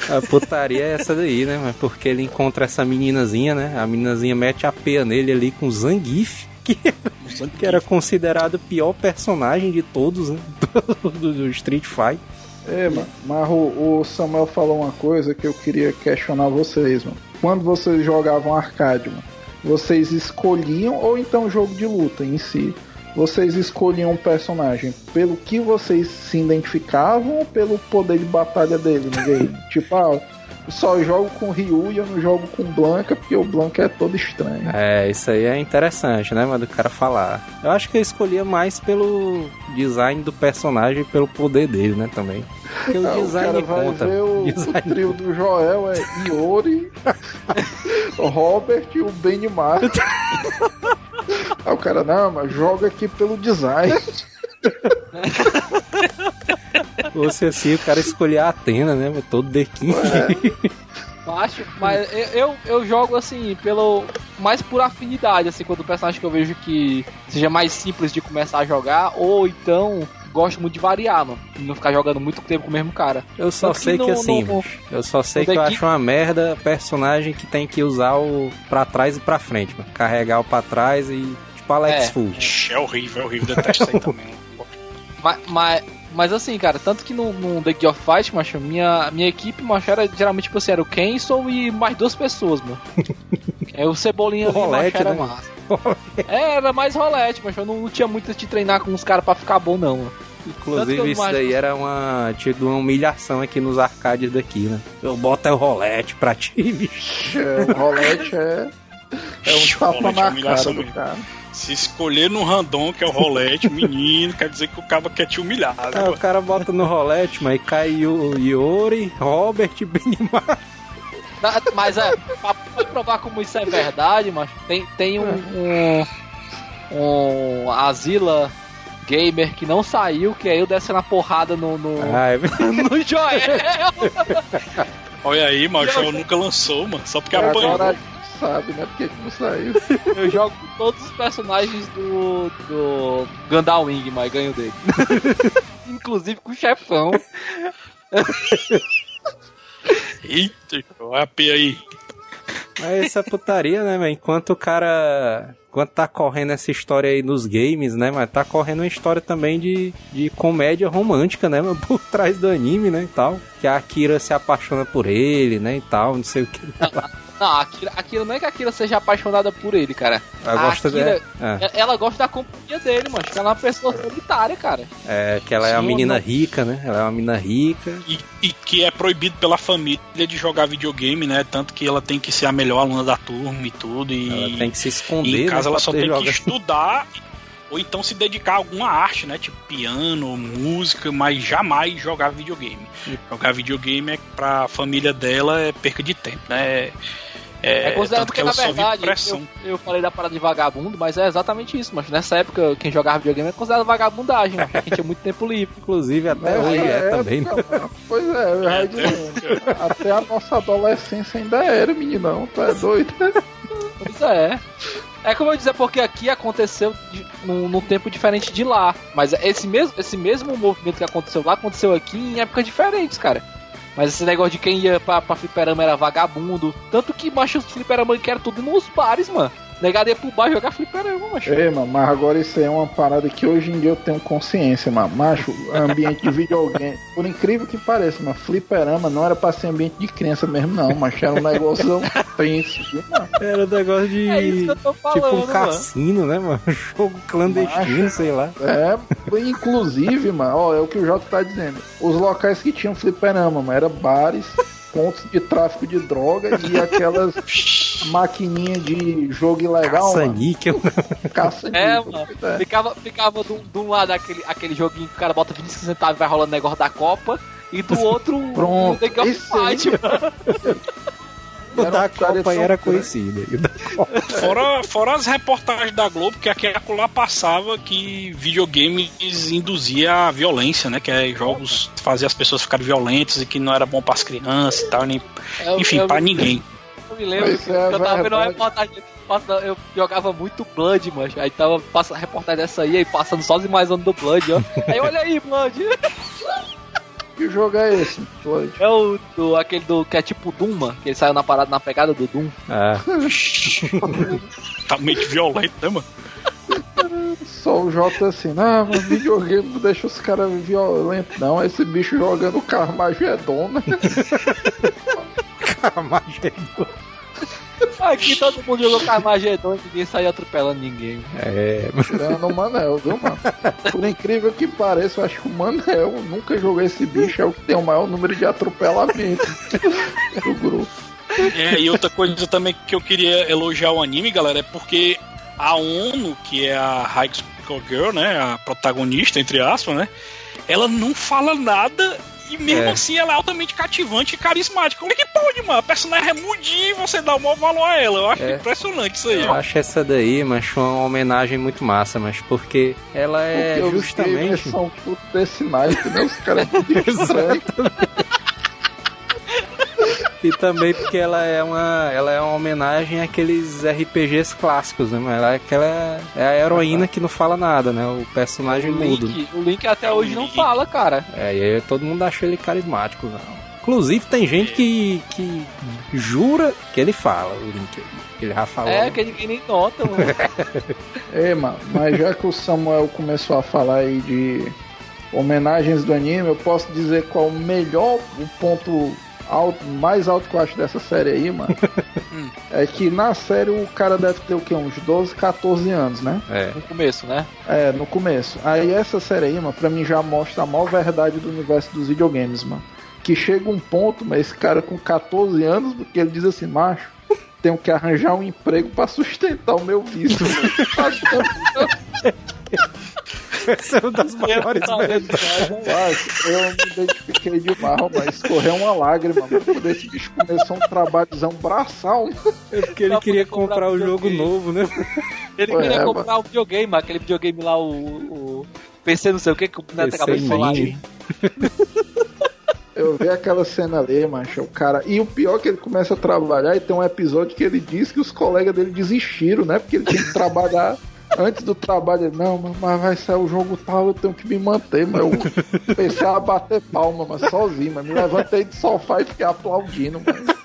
A putaria é essa daí, né? Porque ele encontra essa meninazinha, né? A meninazinha mete a peia nele ali com Zangief, que, que era considerado o pior personagem de todos, né? Do, do Street Fighter. É, mano, mas o, o Samuel falou uma coisa que eu queria questionar vocês, mano. Quando vocês jogavam arcade, mano, vocês escolhiam, ou então jogo de luta em si, vocês escolhiam um personagem pelo que vocês se identificavam ou pelo poder de batalha dele no game? tipo, ah, só jogo com Ryu e eu não jogo com Blanca porque o Blanca é todo estranho. É, isso aí é interessante, né, mano, do cara falar. Eu acho que eu escolhia mais pelo design do personagem e pelo poder dele, né, também. Porque o o design vai conta. ver o, o Design trio do Joel é Iori, o Robert e o Benimar. Aí o cara, não, mas joga aqui pelo design. Fosse assim, o cara escolhia a Atena, né? Todo dequinho. Acho, mas eu, eu, jogo assim, pelo. Mais por afinidade, assim, quando o personagem que eu vejo que seja mais simples de começar a jogar, ou então gosto muito de variar, mano. E não ficar jogando muito tempo com o mesmo cara. Eu só Tanto sei que no- assim, no- mano, eu só sei que eu acho uma merda personagem que tem que usar o pra trás e pra frente, mano. Carregar o pra trás e. Tipo Alex É. Full. Ixi, É horrível, é horrível. Detesto isso aí também. Mas, mas, mas assim, cara, tanto que no, no The Gear of Fight, macho, minha, minha equipe, macho, era geralmente, tipo assim, era o Kenson e mais duas pessoas, mano. é o Cebolinha O ali, macho, rolete, era né? massa. É, era mais rolete, mas eu não, não tinha muito de treinar com os caras pra ficar bom, não, mano. Inclusive, isso daí era uma, tipo, uma humilhação aqui nos arcades daqui, né? Eu boto é o rolete pra ti, bicho. É, o rolete é, é um tapa rolete é na humilhação cara do cara. Se escolher no random, que é o rolete, menino, quer dizer que o cabo quer te humilhar. né, Aí o cara bota no rolete, mas cai o Iori, Robert e Benimar. Na- Mas é, pra, provar como isso é verdade, mas tem, tem um, um, um Asila Gamer que não saiu, que aí eu desce na porrada no, no, Ai, no Joel. Olha aí, mano, o Joel nunca lançou, mano. Só porque Agora apanhou. a gente sabe, né? Porque que não saiu. Eu jogo com todos os personagens do, do Gundam Wing, mas ganho dele. Inclusive com o chefão. Eita, olha a P aí. Mas essa putaria, né, velho? Enquanto o cara. Enquanto tá correndo essa história aí nos games, né? Mas tá correndo uma história também de, de comédia romântica, né? Mas por trás do anime, né? E tal. Que a Akira se apaixona por ele, né? E tal, não sei o que. Não, a Akira, Akira não é que a Akira seja apaixonada por ele, cara. Ela A gosta Akira, de. Ah, é- Ela gosta da companhia dele, mano. Ela é uma pessoa solitária, cara. é, que ela é uma Sim, menina não. rica, né? Ela é uma menina rica. E, e que é proibido pela família de jogar videogame, né? Tanto que ela tem que ser a melhor aluna da turma e tudo. E, Ela tem que se e esconder. em casa né, ela só tem que estudar ou então se dedicar a alguma arte, né? Tipo piano, música, mas jamais jogar videogame. Jogar videogame é pra família dela é perca de tempo, né? É, É, considerado tanto que ela na verdade, eu, eu falei da parada de vagabundo, mas é exatamente isso, mas nessa época, quem jogava videogame é considerado vagabundagem, mano, porque quem tinha muito tempo livre. Inclusive, até hoje é época, também. né? mano, Pois é, eu já. Até a nossa adolescência ainda era, meninão. Tu é doido? Pois é. É como eu dizer, porque aqui aconteceu num, tempo diferente de lá. Mas esse mesmo, esse mesmo movimento que aconteceu lá aconteceu aqui em épocas diferentes, cara. Mas esse negócio de quem ia pra, pra fliperama era vagabundo. Tanto que, macho, fliperama que era tudo nos bares, mano. Negado ia pro bar jogar fliperama, macho. Ei, mano, mas agora isso aí é uma parada que hoje em dia eu tenho consciência, mano. Macho, ambiente de videogame. Por incrível que pareça, mano, fliperama não era pra ser ambiente de criança mesmo, não. Mas era um negócio mano? Era um negócio de. É isso que eu tô falando, tipo um mano. cassino, né, mano? Jogo clandestino, Macho. sei lá. É, inclusive, mano, ó, é o que o Jota tá dizendo. Os locais que tinham fliperama, mano, era bares, pontos de tráfico de droga e aquelas maquininhas de jogo ilegal. Caça-níquel. Caça É, mano. é. Ficava, ficava de um- de um lado aquele, aquele joguinho que o cara bota 25 centavos e vai rolando negócio da Copa. E do outro, Pronto, o aí. Fight, mano. O da Copa era grande. conhecido. O da Copa- Fora, fora as reportagens da Globo, que aqui lá passava que videogames induzia a violência, né? Que é jogos que fazia as pessoas ficarem violentas e que não era bom para as crianças e tal, nem, Eu- enfim, eu- para ninguém. Eu me lembro é eu tava vendo uma reportagem. Eu jogava muito Blood, mano. Aí tava passa, a reportagem dessa aí, aí passando só as imagens do Blood, ó. Aí olha aí, Blood. Que jogo é esse, Floyd? É o do, aquele do que é tipo Doom, mano. Que ele saiu na parada na pegada do Doom. Ah, Totalmente violento, né, mano? Só o Jota assim, não, mas videogame não deixa os caras violentos, não. Esse bicho jogando Carmageddon, né? Carmageddon. Aqui todo mundo jogou Carmageddon e ninguém saiu atropelando ninguém. É, Tirando o Manel, viu, mano? Por incrível que pareça, eu acho que o Manel nunca jogou esse bicho, é o que tem o maior número de atropelamentos do grupo. É, e outra coisa também que eu queria elogiar o anime, galera, é porque a ONU, que é a High School Girl, né, a protagonista, entre aspas, né, ela não fala nada e mesmo É. assim ela é altamente cativante e carismática. Como é que pode, mano? A personagem é mudinha e você dá o maior valor a ela. Eu acho É. impressionante isso aí. eu acho essa daí, mas uma homenagem muito massa, mas porque ela é Porque justamente. são tudo desse naipe, né? Os caras tudo estranhos. E também porque ela é uma, ela é uma homenagem àqueles RPGs clássicos, né? Mas ela é aquela é a heroína que não fala nada, né? O personagem O mudo. Link, o Link até hoje não fala, cara. É, e aí todo mundo acha ele carismático, não. Inclusive tem gente que, que jura que ele fala, o Link. que Ele já falou. É, que ninguém nem nota, mano. Ei, mano, mas já que o Samuel começou a falar aí de homenagens do anime, eu posso dizer qual o melhor, o ponto alto, mais alto que eu acho dessa série aí, mano. é que na série o cara deve ter o quê? Uns 12, 14 anos, né? É. No começo, né? É, no começo. Aí essa série aí, mano, pra mim já mostra a maior verdade do universo dos videogames, mano. Que chega um ponto, mas esse cara com 14 anos, porque ele diz assim, macho, tenho que arranjar um emprego pra sustentar o meu vício. Essa é uma das maiores eu me identifiquei demais, mas escorreu uma lágrima, mano, quando esse bicho começou um trabalhozão braçal. É porque ele queria comprar comprar o um jogo videogame. novo, né? Ele queria é, comprar um videogame, aquele videogame lá, o. o PC não sei o que, que o Neto acabou de falar. Mini. Eu vi aquela cena ali, macho, o cara. E o pior é que ele começa a trabalhar e tem um episódio que ele diz que os colegas dele desistiram, né? Porque ele tinha que trabalhar antes do trabalho. Não, mas- vai sair o jogo tal, eu tenho que me manter, mas eu a bater palma, mas sozinho, mas me levantei do sofá e fiquei aplaudindo, mano.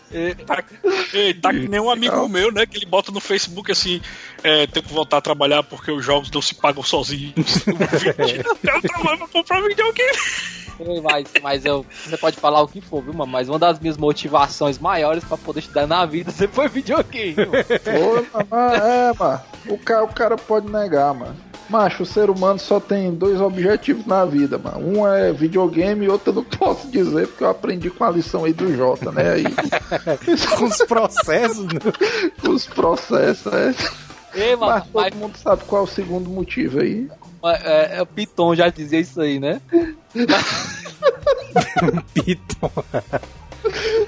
Tá, ei, tá que nem um amigo meu, né? Que ele bota no Facebook assim: é, tenho que voltar a trabalhar porque os jogos não se pagam sozinhos. eu trabalho pra comprar videogame. Mas, mas eu, você pode falar o que for, viu, mano? Mas uma das minhas motivações maiores pra poder estudar na vida sempre foi videogame. mano. Ô, mano, é, mano. O cara, o cara pode negar, mano. Macho, o ser humano só tem dois objetivos na vida, mano. Um é videogame e outro eu não posso dizer, porque eu aprendi com a lição aí do Jota, né? Aí, Com os processos, né? os processos, é. Ei, Mas mano, todo mas, mundo sabe qual é o segundo motivo aí. é, é, o Piton já dizia isso aí, né? Piton.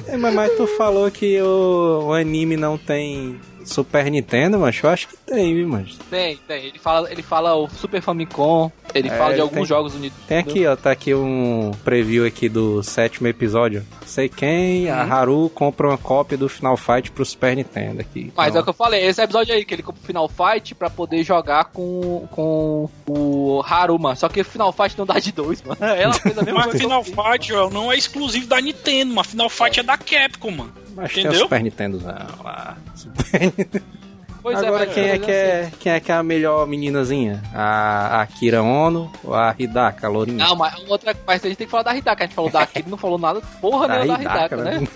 É, mas, mas tu falou que o, o anime não tem Super Nintendo, mas eu acho que tem, viu, mas Tem, tem. Ele fala, ele fala o Super Famicom, ele É, fala de ele alguns tem- jogos unidos. Tem aqui, ó, tá aqui um preview aqui do sétimo episódio. Sei quem, a Haru compra uma cópia do Final Fight pro Super Nintendo aqui. Mas é o que eu falei, esse episódio aí, que ele compra o Final Fight pra poder jogar com, com o Haruma. Só que o Final Fight não dá de dois, mano. Ela fez a mesma Mas coisa. Final. Fight, ó, não é exclusivo da Nintendo, mas Final Fight é da Capcom, mano. Mas tem o entendeu? Super Nintendo lá. Super... Pois Agora mas quem é que é quem é que é a melhor meninazinha? A, a Kira Ono ou a Hidaka, a lourinha? Não, mas outra mas a gente tem que falar da Hidaka. A gente falou da Akira e não falou nada porra Da nenhuma da Hidaka, né?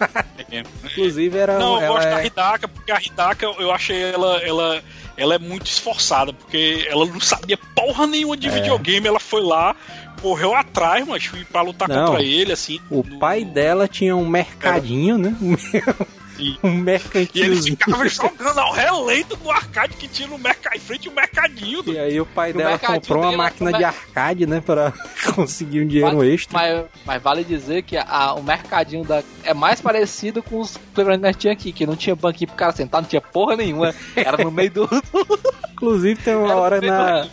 É. Inclusive era Não, eu gosto da é... Hidaka, porque a Hidaka eu- achei ela, ela, ela é muito esforçada, porque ela não sabia porra nenhuma É. de videogame, ela foi lá, correu atrás, mas fui pra lutar Não. contra ele, assim. O no- pai dela tinha um mercadinho, né? Sim. um E ele mercantilzinho. ficava jogando ao relento no arcade que tinha no mercado, em frente ao mercadinho. Do... E aí o pai dela comprou uma máquina de arcade, né? Pra conseguir um dinheiro Mas- extra. Mas, mas vale dizer que a- o mercadinho da, é mais parecido com os que nós tinha aqui, que não tinha banquinho pro cara sentar, não tinha porra nenhuma. Era no meio do. Inclusive tem uma Era hora na, do-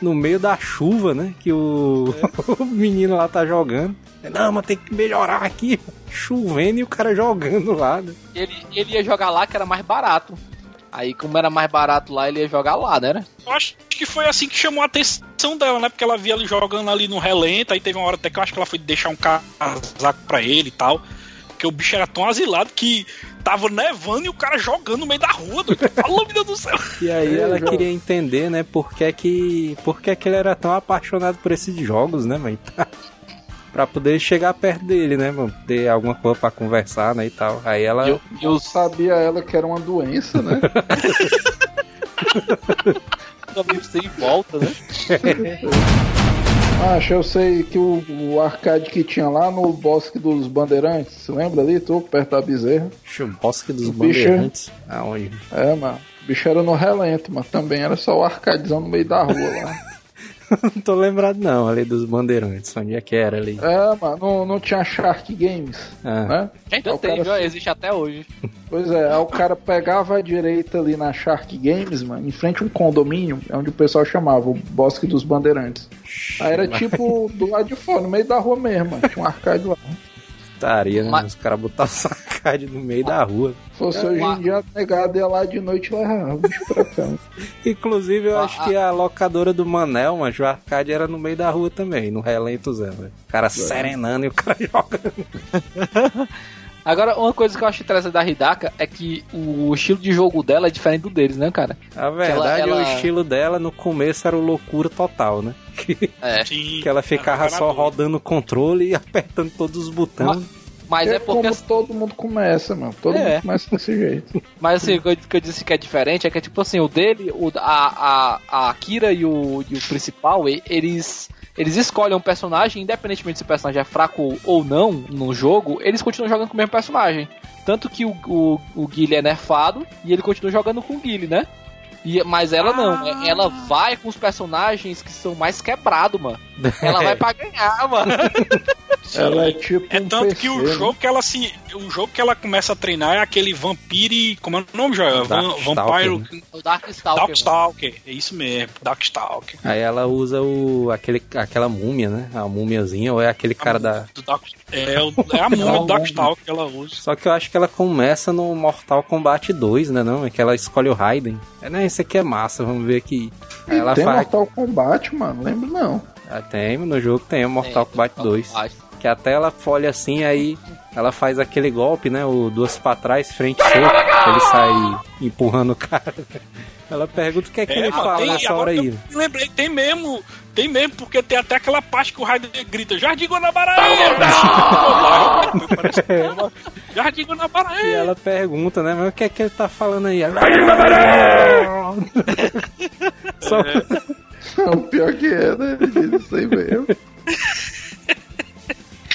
no meio da chuva, né? Que o, o menino lá tá jogando. Não, mas tem que melhorar aqui. Chovendo e o cara jogando lá, né? Ele, ele ia jogar lá que era mais barato. Aí, como era mais barato lá, ele ia jogar lá, né? Eu acho que foi assim que chamou a atenção dela, né? Porque ela via ele jogando ali no relento, aí teve uma hora até que eu acho que ela foi deixar um casaco pra ele e tal. Porque o bicho era tão asilado que tava nevando e o cara jogando no meio da rua, doido. Fala, meu Deus do céu. E aí É, ela queria entender, né, por que que, por que que ele era tão apaixonado por esses jogos, né, mãe? pra poder chegar perto dele, né, mano? Ter alguma coisa pra conversar, né, e tal. Aí ela... E, o- e os Sabia ela que era uma doença, né? amigos sem volta, né? Acho, eu sei que o, o arcade que tinha lá no Bosque dos Bandeirantes, você lembra ali? Tô perto da Bezerra. O Bosque dos O bicho- Bandeirantes. Aonde? É, mano. O bicho era no relento, mas também era só o arcadezão no meio da rua lá. Não tô lembrado não, ali dos Bandeirantes. Onde é que era ali? É, mano, não, não tinha Shark Games, Ah. né? Ainda tem, cara viu? se- existe até hoje. Pois é, aí o cara pegava a direita ali na Shark Games, mano, em frente a um condomínio, é onde o pessoal chamava o Bosque dos Bandeirantes. Aí era tipo do lado de fora, no meio da rua mesmo, mano. Tinha um arcade lá. Estaria, né? Mas- Os caras botavam sacade no meio da rua. Se fosse hoje em dia, a negada ia lá de noite e levava o bicho pra cá. Inclusive, eu Ah, acho que a locadora do Manel, mas o arcade era no meio da rua também, no relento Zé, velho. O cara serenando e o cara jogando. Agora, uma coisa que eu acho interessante da Hidaka é que o estilo de jogo dela é diferente do deles, né, cara? A verdade, ela- o estilo dela no começo era o loucura total, né? Que, É. Que ela ficava só rodando o controle e apertando todos os botões. Mas é porque. como todo mundo começa, mano. Todo É. mundo começa desse jeito. Mas assim, o que eu, que eu disse que é diferente é que, tipo assim, o dele, o, a, a, a Akira e o, e o principal, eles. Eles escolhem um personagem, independentemente se o personagem é fraco ou não no jogo, eles continuam jogando com o mesmo personagem. Tanto que o, o, o Guile é nerfado e ele continua jogando com o Guile, né? E, mas ela não, é- ela vai com os personagens que são mais quebrados, mano. Ela vai pra ganhar, mano. Ela é tipo É um tanto PC, que o né? jogo que ela se. O jogo que ela começa a treinar é aquele Vampire. Como é o nome, Joel? Van, Darkstalker, Vampire. O Darkstalker. Darkstalker. É isso mesmo, Darkstalker. Aí ela usa o, aquele, aquela múmia, né? A múmiazinha, ou é aquele cara da. Do Dark- é, o- é a múmia do Darkstalker que ela usa. Só que eu acho que ela começa no Mortal Kombat 2, né? Não? É que ela escolhe o Raiden. É, né? Esse aqui é massa, vamos ver aqui. Aí ela Tem faz. Mortal Kombat, mano? Lembro não. Ah, tem, no jogo tem o Mortal Tem, Kombat Mortal 2. Kombat. Que até ela folha assim, aí ela faz aquele golpe, né? O duas pra trás, frente soco, ele sai empurrando o cara. Ela pergunta o que é que ele mano, fala tem- nessa hora aí. Eu me lembrei, tem mesmo, tem mesmo, porque tem até aquela parte que o Raider grita, Jardim Guanabara! É Jardim Guanabara! E ela pergunta, né? Mas o que é que ele tá falando aí? Só... O pior que é, né? Isso aí mesmo.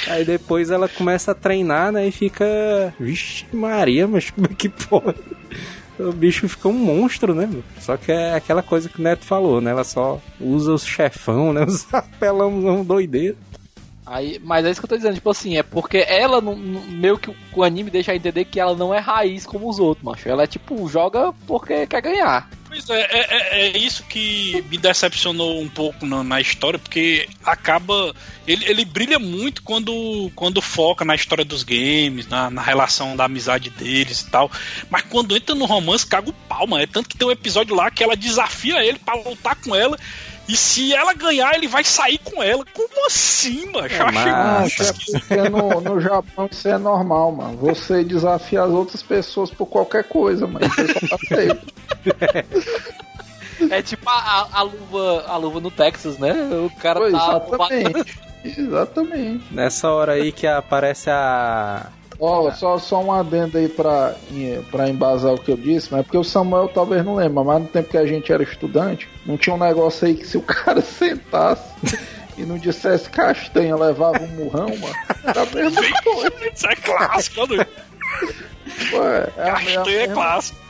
Aí depois ela começa a treinar, né? E fica. Vixe, Maria, mas como é que pode? O bicho fica um monstro, né? meu? Só que é aquela coisa que o Neto falou, né? Ela só usa os chefão, né? Os apelão doideiro. Aí, mas é isso que eu tô dizendo, tipo assim, é porque ela, não, meio que o- o anime deixa a entender que ela não é raiz como os outros, macho. Ela é tipo, joga porque quer ganhar. Pois é, é, é- é isso que me decepcionou um pouco na, na história, porque acaba. Ele, ele brilha muito quando, quando foca na história dos games, na, na relação da amizade deles e tal. Mas quando entra no romance, caga o pau, mano. É tanto que tem um episódio lá que ela desafia ele pra lutar com ela. E se ela ganhar, ele vai sair com ela. Como assim, mano? Ah, é esquisito. porque no, no Japão isso é normal, mano. Você desafia as outras pessoas por qualquer coisa, mano. Você só tá. É tipo a, a- a luva, a luva no Texas, né? O cara Pois, tá. exatamente. Exatamente. Nessa hora aí que aparece a. Ó, só, só um adendo aí pra, pra embasar o que eu disse, mas é porque o Samuel talvez não lembra, mas no tempo que a gente era estudante, não tinha um negócio aí que se o cara sentasse e não dissesse castanha, levava um murrão, mano. Era a mesma coisa. Isso é clássico, né? Pô, é, é Castanha é mesma, clássico.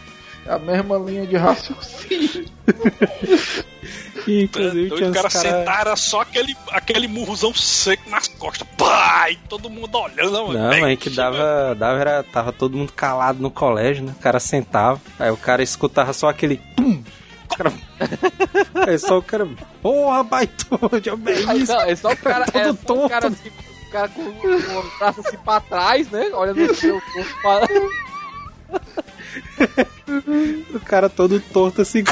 É a mesma linha de raciocínio. E, inclusive Doido, tinha o uns cara cara... sentar era só aquele, aquele murrozão seco nas costas. Pá! E todo mundo olhando. Não, Bem, mas que dava, dava era, tava todo mundo calado no colégio, né? O cara sentava, aí o cara escutava só aquele tum. O cara... aí só o cara, porra, baitão, de Aí, isso. não, é só o cara, Todo é só torto. o cara, assim, o cara com, com o braço assim pra trás, né? Olha no seu corpo pra... O cara todo torto assim.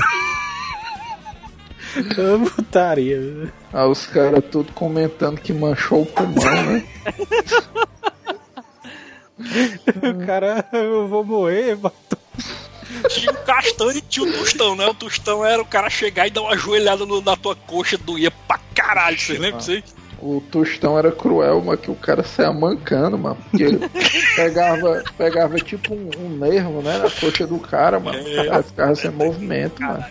Ah, putaria. Aí os caras tudo comentando que manchou o pulmão, né? O cara, eu vou morrer, baitão. Tinha o castanho e tinha o tostão, né? O tostão era o cara chegar e dar uma joelhada no- na tua coxa, doía pra caralho. Vocês lembram disso aí? O Tostão era cruel, mas que o cara saia mancando, mano. Porque ele pegava, pegava tipo um, um nervo, né? Na coxa do cara, mano. O cara ficava sem movimento, mano.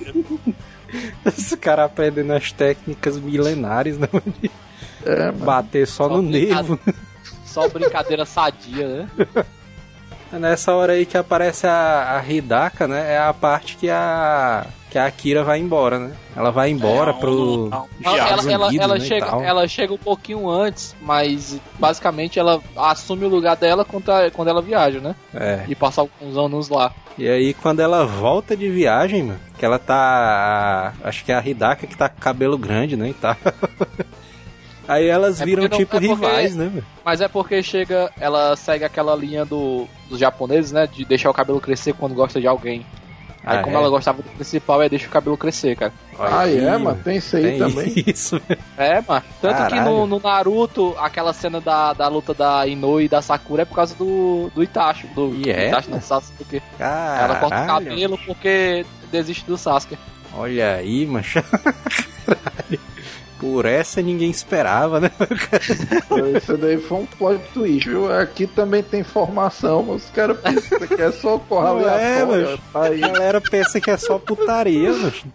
Esse cara aprendendo as técnicas milenares, né? É, mano. bater só no nervo. Só brincadeira sadia, né? É Nessa hora aí que aparece a, a Hidaka, né? É a parte que a que a Akira vai embora, né? Ela vai embora É, pro não, Ela, Estados ela, ela, Unidos, ela né, chega, ela chega um pouquinho antes, mas basicamente ela assume o lugar dela quando, a- quando ela viaja, né? É. E passa alguns anos lá. E aí quando ela volta de viagem, mano, que ela tá, acho que é a Hidaka que tá com cabelo grande, né, e tal. Aí elas É viram não- tipo é porque- rivais, né, velho? Mas é porque chega, ela segue aquela linha do, dos japoneses, né? De deixar o cabelo crescer quando gosta de alguém. Aí Ah, como é? ela gostava do principal, é deixa o cabelo crescer, cara. Olha Ah, aí, é, mano. Tem isso aí Tem também. isso. É, mano. Tanto que Caralho. no, no Naruto, aquela cena da, da luta da Inoue e da Sakura é por causa do, do Itachi. Do, E é? do Itachi, não, Sasuke. Porque ela corta o cabelo porque desiste do Sasuke. Olha aí, macho. Caralho. Por essa ninguém esperava, né? Isso daí foi um plot twist, viu? Aqui também tem formação, mas os caras pensam que é só corra Não é, aleatória. mas- Tá aí. A galera pensa que é só putaria, macho.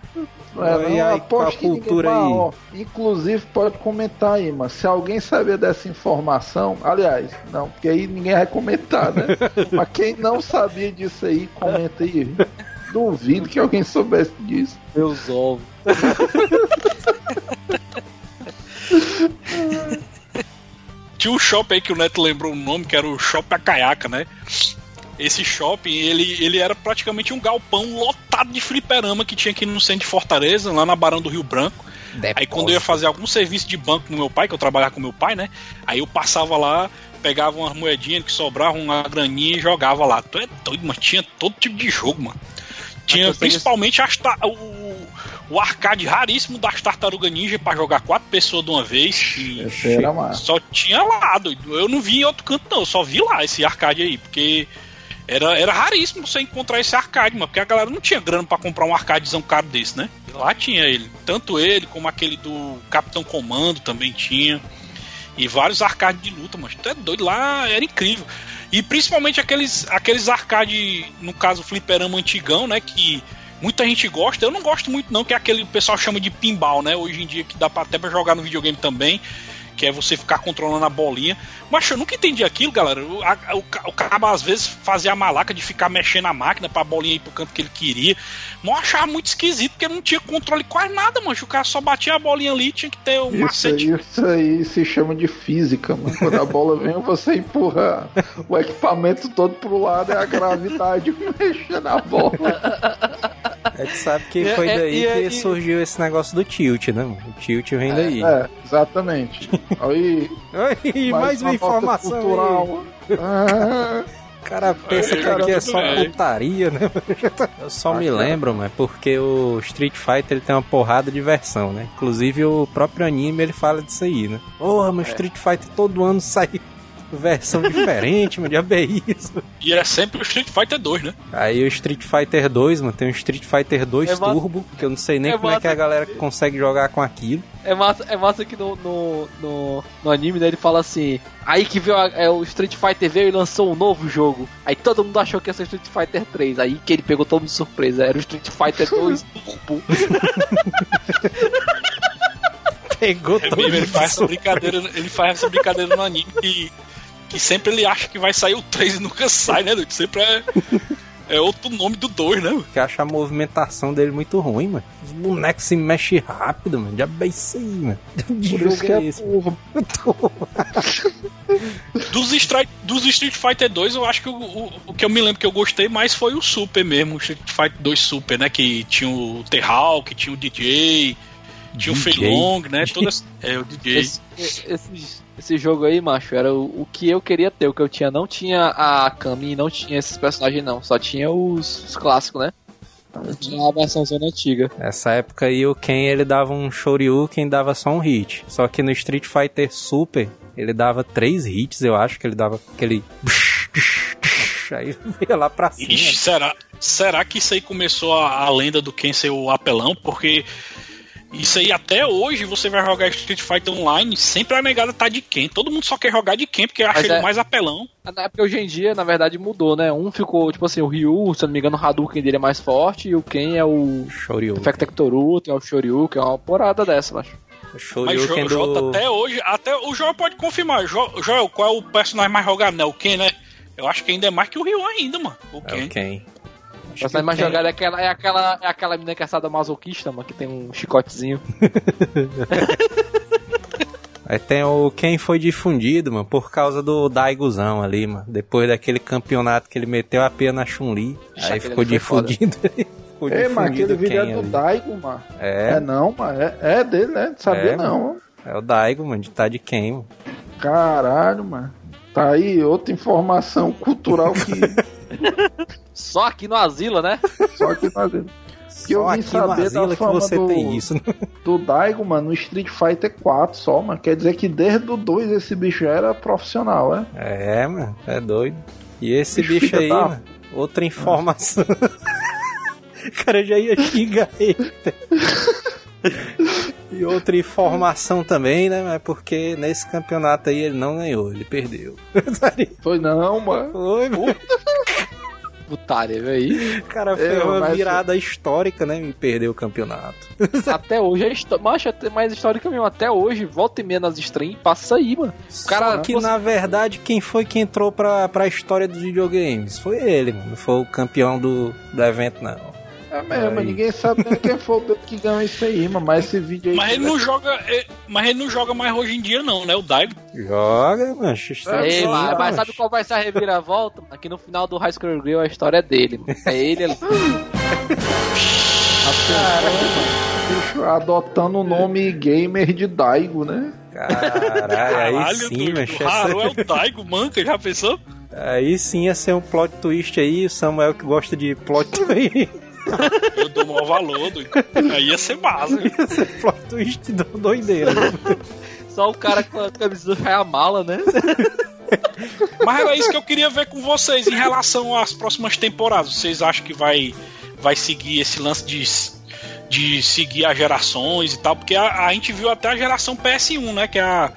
Não é, não, E aí, com a ninguém- cultura Ah, aí? ó, inclusive, pode comentar aí, mas se alguém saber dessa informação, aliás, não, porque aí ninguém vai comentar, né? mas quem não sabia disso aí, comenta aí. Duvido que alguém soubesse disso. Meus ovos. Tinha um shopping aí que o Neto lembrou o nome, que era o Shopping Acaiaca, né? Esse shopping, ele, ele era praticamente um galpão lotado de fliperama que tinha aqui no centro de Fortaleza, lá na Barão do Rio Branco. Aí quando eu ia fazer algum serviço de banco no meu pai, que eu trabalhava com meu pai, né? Aí eu passava lá, pegava umas moedinhas que sobravam, uma graninha e jogava lá. Tu é doido, mas tinha todo tipo de jogo, mano. Tinha principalmente as ta- o, o arcade raríssimo das Tartaruga Ninja pra jogar quatro pessoas de uma vez. Esse era massa. só tinha lá, doido. Eu não vi em outro canto, não. Eu só vi lá esse arcade aí, porque era, era raríssimo você encontrar esse arcade, mano. Porque a galera não tinha grana pra comprar um arcadezão caro desse, né? Lá tinha ele. Tanto ele como aquele do Capitão Comando também tinha. E vários arcades de luta, mas tu é doido, lá era incrível. E principalmente aqueles, aqueles arcade, no caso, fliperama antigão, né? Que muita gente gosta. Eu não gosto muito, não, que é aquele pessoal chama de pinball, né? Hoje em dia que dá até pra jogar no videogame também. Que é você ficar controlando a bolinha. Mas eu nunca entendi aquilo, galera. O, a- o, o cara às vezes fazia a malaca de ficar mexendo a máquina pra bolinha ir pro canto que ele queria. Mas eu achava muito esquisito, porque não tinha controle quase nada, mano. O cara só batia a bolinha ali tinha que ter um Isso macete. isso aí se chama de física, mano. Quando a bola vem, você empurra o equipamento todo pro lado, é a gravidade mexendo a bola. É que sabe que E- foi é- daí e- que surgiu esse negócio do tilt, né? mano? O tilt vem daí. É, exatamente. Aí, Oi, mais uma nota informação aí. cultural. Ah, O cara pensa Aí, que aqui é só putaria, né? Eu só me lembro, mas porque o Street Fighter ele tem uma porrada de versão, né? Inclusive o próprio anime ele fala disso aí, né? Porra, mas Street Fighter todo ano sai versão diferente, mano, diabo é isso. E é sempre o Street Fighter 2, né? Aí o Street Fighter 2, mano, tem o Street Fighter 2 É massa- Turbo, que eu não sei nem é como é que a massa- galera consegue jogar com aquilo. É massa, é massa que no, no, no, no anime né, ele fala assim: aí que veio a- é, o Street Fighter veio e lançou um novo jogo. Aí todo mundo achou que ia ser Street Fighter 3. Aí que ele pegou todo mundo de surpresa. Era o Street Fighter 2 Turbo. Pegou É todo mesmo, ele mundo faz essa brincadeira, ele faz essa brincadeira no anime que, que sempre ele acha que vai sair o 3 e nunca sai, né, doido? Sempre é, é outro nome do 2, né? que acha a movimentação dele muito ruim, mano. Os bonecos se mexem rápido, mano. Já é isso aí, mano. Por isso que é é esse? Dos, Stri- dos Street Fighter 2, eu acho que o, o, o que eu me lembro que eu gostei mais foi o Super mesmo, o Street Fighter 2 Super, né? Que tinha o T-Hawk, tinha o DJ, tinha o DJ? Fei Long, né? Todas, é, o DJ. Esse, esse, esse jogo aí, macho, era o, o que eu queria ter. O que eu tinha não tinha a Kami e não tinha esses personagens, não. Só tinha os, os clássicos, né? Tinha a versãozinha antiga. Nessa época aí, o Ken ele dava um Shoryuken dava só um hit. Só que no Street Fighter Super, ele dava três hits, eu acho que ele dava aquele. Aí ia lá pra cima. Ixi, será, será que isso aí começou a, a lenda do Ken ser o apelão? Porque isso aí até hoje você vai jogar Street Fighter Online, sempre a negada tá de Ken. Todo mundo só quer jogar de Ken porque acha Mas ele é- mais apelão. Na época, hoje em dia, na verdade, mudou, né? Um ficou, tipo assim, o Ryu, se eu não me engano, o Hadouken dele é mais forte e o Ken é o Shoryuken. Perfect Toru, tem o Shoryuken, é uma porrada dessa, macho. O Mas Shoryuken o Jota do... até hoje, até o Joel pode confirmar. Jo- Joel, qual é o personagem mais jogado, né? O Ken, né? Eu acho que ainda é mais que o Ryu ainda, mano. O É Ken. o Ken. O personagem mais jogado é aquela, é aquela, é aquela menina que é masoquista, mano, que tem um chicotezinho. Aí tem o Ken foi difundido, mano, por causa do Daiguzão ali, mano. Depois daquele campeonato que ele meteu a pia na Chun-Li. Aí ficou difundido. ficou Ei, mas aquele vídeo é do ali. Daigo, mano. É, É não, mano. É, é dele, né? Não sabia É, não, mano. é o Daigo, mano, de tá de Ken, mano. Caralho, mano. Tá aí outra informação cultural que Só aqui no Asila, né? só que nós Que eu Só vim aqui no saber da Asila que fama você do- tem isso. né? do Daigo, mano, no Street Fighter 4 só, mano. Quer dizer que desde o 2 esse bicho já era profissional, é? É, mano, é doido. E esse Bicho bicho aí, da- mano, outra informação. o cara já ia xingar ele. E outra informação também, né? Mas porque nesse campeonato aí ele não ganhou, ele perdeu. Foi não, mano. Foi, mano. Putária, viu aí? O cara fez É, uma mas- virada histórica, né? E perdeu o campeonato. Até hoje é histó- Macho, é mais histórica mesmo. Até hoje, volta e meia nas streams, passa aí, mano. O cara Só que você- na verdade, quem foi que entrou pra, pra história dos videogames? Foi ele, mano. Não foi o campeão do, do evento, não. É mesmo, Aí. ninguém sabe nem quem foi o doido que ganhou isso aí, mano. Mas esse vídeo aí. Mas ele não joga. é, Mas ele não joga mais hoje em dia, não, né? O Daigo. Joga, mano. Está Ei, sim, mas, mas mano. sabe qual vai ser a reviravolta? mano? Que no final do High School Girl a história é dele, mano. É ele ali. bicho adotando o nome gamer de Daigo, né? Caralho, aí sim, Haru é o Daigo, manca, já pensou? Aí sim ia ser um plot twist aí, o Samuel que gosta de plot twist. Eu dou maior valor, doido. Aí ia ser massa. Ia ser plot twist do doideira. Só o cara com a camisa do a mala, né? Mas era isso que eu queria ver com vocês em relação às próximas temporadas. Vocês acham que vai, vai seguir esse lance de, de seguir as gerações e tal? Porque a, a gente viu até a geração PS1, né? Que é a,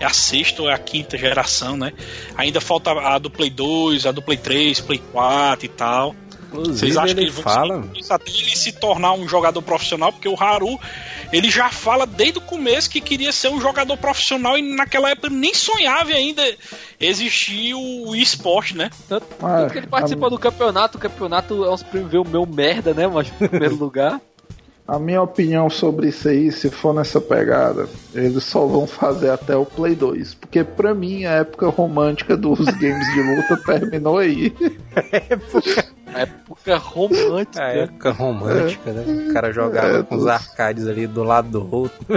é a sexta ou é a quinta geração, né? Ainda falta a do Play 2, a do Play 3, Play 4 e tal. Vocês acham que ele ele fala. até ele se tornar um jogador profissional? Porque o Haru, ele já fala desde o começo que queria ser um jogador profissional e naquela época nem sonhava ainda existir o esporte, né? Tanto, Ah, tanto que ele participou a- do campeonato, o campeonato é uns prêmios ver o meu merda, né, mas em primeiro lugar. A minha opinião sobre isso aí, se for nessa pegada, eles só vão fazer até o Play 2. Porque pra mim a época romântica dos games de luta terminou aí. A época romântica. A época romântica, né? O cara jogava É, com os arcades ali do lado do outro.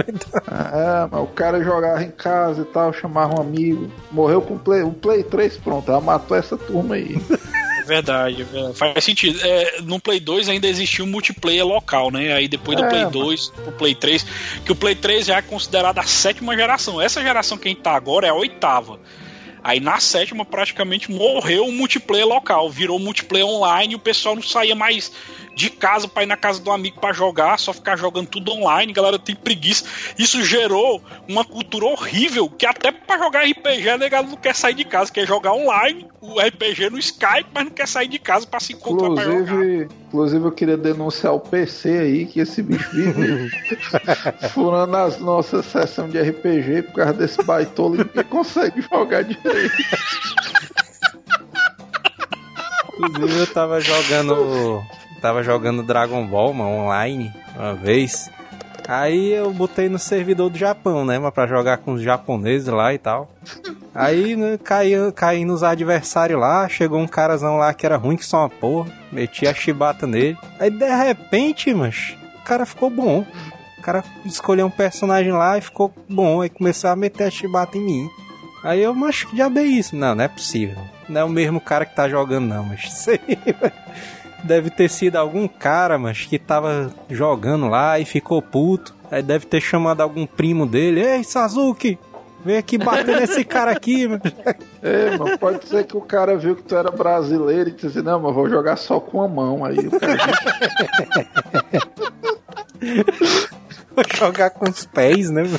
É, mas o cara jogava em casa e tal, chamava um amigo. Morreu com o Play, o Play 3, pronto, ela matou essa turma aí. Verdade, é verdade. faz sentido. É, no Play 2 ainda existia um multiplayer local, né? Aí depois do É, Play mas- 2 pro Play 3, que o Play 3 já é considerado a sétima geração. Essa geração que a gente tá agora é a oitava. Aí na sétima praticamente morreu o multiplayer local, virou multiplayer online e o pessoal não saía mais de casa pra ir na casa do amigo pra jogar, só ficar jogando tudo online, galera tem preguiça. Isso gerou uma cultura horrível que até pra jogar RPG a negado não quer sair de casa, quer jogar online, o RPG no Skype, mas não quer sair de casa pra se encontrar pra jogar. Inclusive, inclusive eu queria denunciar o PC aí, que esse bicho vive furando as nossas sessões de RPG por causa desse baitolo e ninguém consegue jogar direito. Inclusive eu tava jogando. Tava jogando Dragon Ball, mano, online, uma vez. Aí eu botei no servidor do Japão, né, pra jogar com os japoneses lá e tal. Aí, né, caí, caí nos adversários lá, chegou um carazão lá que era ruim que só uma porra, meti a chibata nele. Aí de repente, mas o cara ficou bom. O cara escolheu um personagem lá e ficou bom, aí começou a meter a chibata em mim. Aí eu, mas diabo é isso? Não, não é possível. Não é o mesmo cara que tá jogando, não, mas aí deve ter sido algum cara, mas que tava jogando lá e ficou puto. Aí deve ter chamado algum primo dele. Ei, Sazuki, vem aqui bater nesse cara aqui, mano. É, mano, pode ser que o cara viu que tu era brasileiro e disse assim, não, mas vou jogar só com a mão. Aí o cara Vou jogar com os pés, né, mano?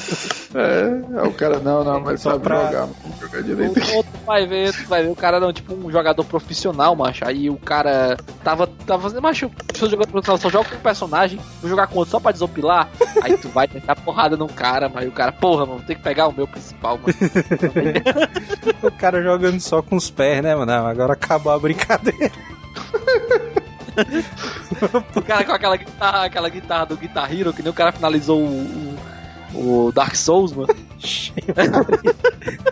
É, aí o cara, não, não, mas Só sabe pra- jogar, jogar direito. O outro vai ver, tu vai ver, o cara não, tipo um jogador profissional, macho. Aí o cara tava, tava fazendo, macho, se jogador profissional só joga com um personagem, vou jogar com outro só pra desopilar. Aí tu vai tentar porrada num cara, mas o cara, porra, mano, tem que pegar o meu principal, mano. O cara jogando só com os pés, né, mano? Não, agora acabou a brincadeira. O cara com aquela guitarra, aquela guitarra do Guitar Hero, que nem o cara finalizou o, o, o Dark Souls, mano.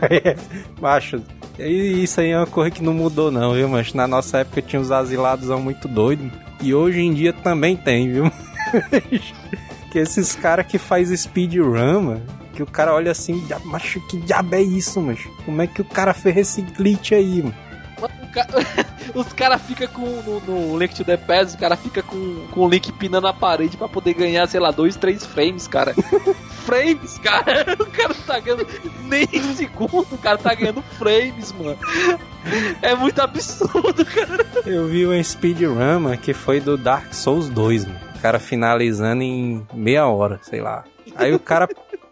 É, Macho, isso aí é uma coisa que não mudou não, viu, mas na nossa época tinha os asilados muito doidos e hoje em dia também tem, viu? que esses caras que faz speedrun, mano, que o cara olha assim, "Dia- macho, que diabo é isso, macho? Como é que o cara fez esse glitch aí, mano? Ca- Os caras ficam com. No, no Link to the Past, o cara fica com, com o Link pinando a parede pra poder ganhar, sei lá, dois, três frames, cara. frames, cara. O cara não tá ganhando nem segundo, o cara tá ganhando frames, mano. É muito absurdo, cara. Eu vi um speedrun, mano, que foi do Dark Souls 2, mano. O cara finalizando em meia hora, sei lá. Aí o cara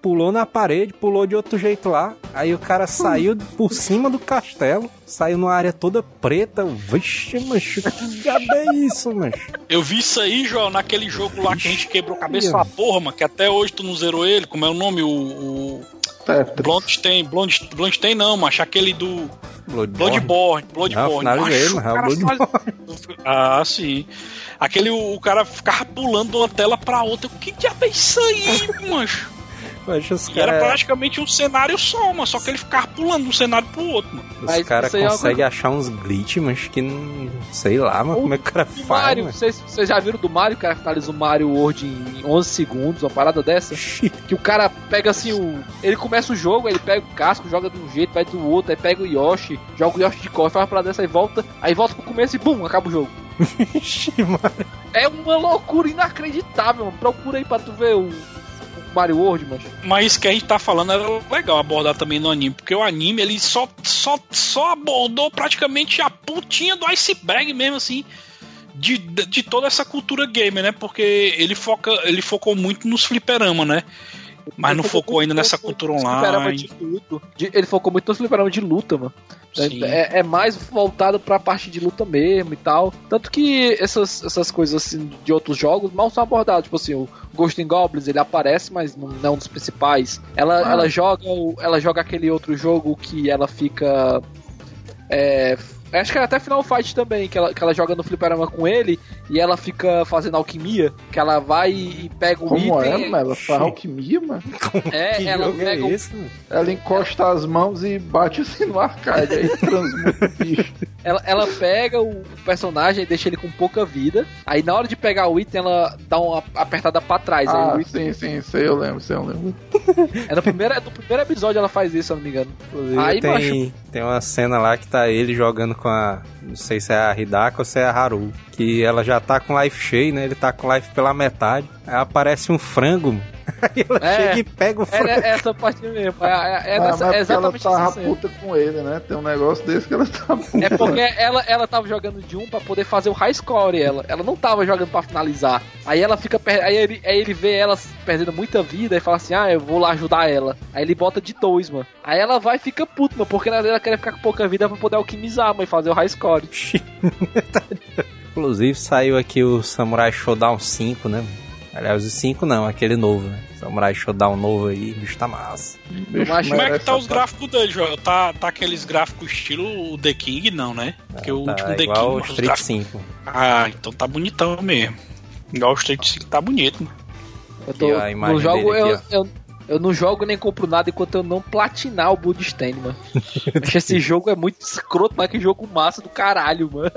pulou na parede, pulou de outro jeito lá. Aí o cara saiu por cima do castelo, saiu numa área toda preta. Vixe, macho, que diabo é isso, macho? Eu vi isso aí, João, naquele jogo lá que a gente quebrou a cabeça pra porra, mano, que até hoje tu não zerou ele, como é o nome? O. o... Blondstein, Blond, Blondstein não, macho, aquele do Bloodborne. Bloodborne, Bloodborne. Não, finalizei, mas é o o cara Bloodborne. faz- Ah, sim. Aquele, o, o cara ficava pulando de uma tela pra outra. Que diabo é isso aí, mancho? E era caras praticamente um cenário só, mano. Só que ele ficava pulando de um cenário pro outro, mano. os Mas cara é uma conseguem coisa- achar uns glitch, mas que não. Sei lá, mas O- como é que o cara faz, Mario, mano? vocês, já viram do Mario, o cara finaliza o Mario World em 11 segundos, uma parada dessa? Que o cara pega assim o. Ele começa o jogo, ele pega o casco, joga de um jeito, vai do outro, aí pega o Yoshi, joga o Yoshi de cor, faz uma parada dessa e volta, aí volta pro começo e bum, acaba o jogo. Vixe, mano. É uma loucura inacreditável, mano. Procura aí pra tu ver o Mario World, mano. Mas isso que a gente tá falando era legal abordar também no anime, porque o anime ele só, só, só abordou praticamente a pontinha do iceberg mesmo, assim, de, de toda essa cultura gamer, né? Porque ele, foca, ele focou muito nos fliperama, né? Mas não focou ainda nessa cultura online. de luta. De- ele focou muito nos fliperama de luta, mano. É, é mais voltado pra parte de luta mesmo e tal. Tanto que essas, essas coisas assim de outros jogos mal são abordadas. Tipo assim, o Ghost in Goblins ele aparece, mas não não é um dos principais. Ela, Ah. ela, joga, ela joga aquele outro jogo que ela fica. É, acho que era até Final Fight também, que ela, que ela joga no fliperama com ele e ela fica fazendo alquimia, que ela vai e pega um Como é, item. mano? Ela faz alquimia, mano. É, que ela jogo é pega um esse, mano? Ela encosta as mãos e bate assim no arcade, aí transmuta o bicho. Ela, ela pega o personagem e deixa ele com pouca vida. Aí na hora de pegar o item, ela dá uma apertada pra trás. aí Ah, o item, sim, sim, sei, eu lembro, sei, eu lembro. é no primeiro, no primeiro episódio ela faz isso, se eu não me engano. Inclusive, Aí, tem, tem uma cena lá que tá ele jogando com a. Não sei se é a Hidaka ou se é a Haru. Que ela já tá com life cheio, né? Ele tá com life pela metade. Aí aparece um frango. Aí ela É. chega e pega o É, frango. é essa parte mesmo. É, é, é, Ah, nessa- é porque ela exatamente tava puta com ele, né? Tem um negócio desse que ela tá puta. É porque ela, ela tava jogando de um pra poder fazer o high score, ela. Ela não tava jogando pra finalizar. Aí ela fica aí, ele, aí ele vê ela perdendo muita vida e fala assim: Ah, eu vou lá ajudar ela. Aí ele bota de dois, mano. Aí ela vai e fica puta, mano, porque ela quer ficar com pouca vida pra poder alquimizar, mano, e fazer o high score. Inclusive saiu aqui o Samurai Showdown 5, né? Aliás, o 5 não, aquele novo, né? Samurai Showdown novo aí, o bicho tá massa. Bicho, Como é que tá os a- gráficos dele, Joel? Tá, tá aqueles gráficos estilo The King, não, né? Porque o tá último The igual o King. os Street gráficos- 5. Ah, então tá bonitão mesmo. Igual o Street 5 tá bonito, mano. Eu tô, Aqui, ó, a imagem no jogo dele eu, aqui, eu, eu não jogo nem compro nada enquanto eu não platinar o Bloodstained, mano. Acho que esse jogo é muito escroto, mas que jogo massa do caralho, mano.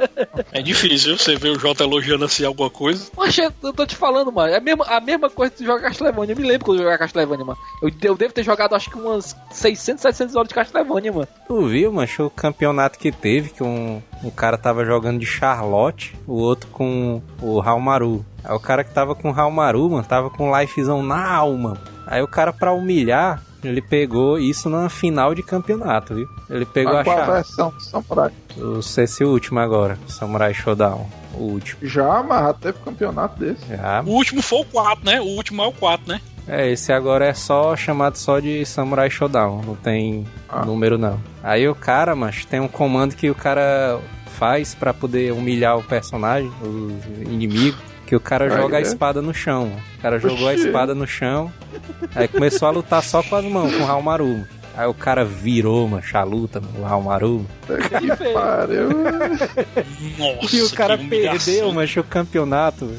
É difícil você ver o Jota elogiando assim alguma coisa. Poxa, eu tô te falando, mano. É a mesma, a mesma coisa que tu joga Castlevania. Eu me lembro quando eu jogava Castlevania, mano. Eu, eu devo ter jogado acho que umas 600, 700 horas de Castlevania, mano. Tu viu, mancho, o campeonato que teve, que um, um cara tava jogando de Charlotte, o outro com o Halmaru. Aí o cara que tava com o Halmaru, mano, tava com lifezão na alma. Aí o cara, pra humilhar, ele pegou isso numa final de campeonato, viu? Ele pegou Mas a qual a chave. versão do Samurai? O esse último agora, o Samurai Showdown. O último. Já, mas já teve campeonato desse. Já. O último foi o 4, né? O último é o 4, né? É, esse agora é só chamado só de Samurai Showdown, não tem Ah. número não. Aí o cara, mas tem um comando que o cara faz pra poder humilhar o personagem, o inimigo, que o cara joga a é? espada no chão. O cara jogou a espada no chão, aí começou a lutar só com as mãos, com o Halmaru. Aí o cara virou, mancha, a luta, o Halmaru. Que pariu. Nossa, E o cara perdeu, mancha, o campeonato.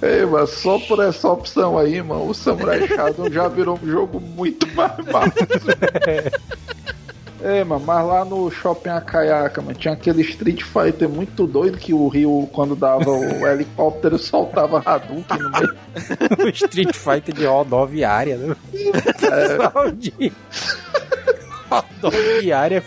Ei, mas só por essa opção aí, mano, o Samurai Shadow já virou um jogo muito mais massa. É, mano, mas lá no Shopping Akayaka, mano, tinha aquele Street Fighter muito doido que o Rio, quando dava o helicóptero, soltava Hadouken no meio. o Street Fighter de rodoviária, né? De rodoviária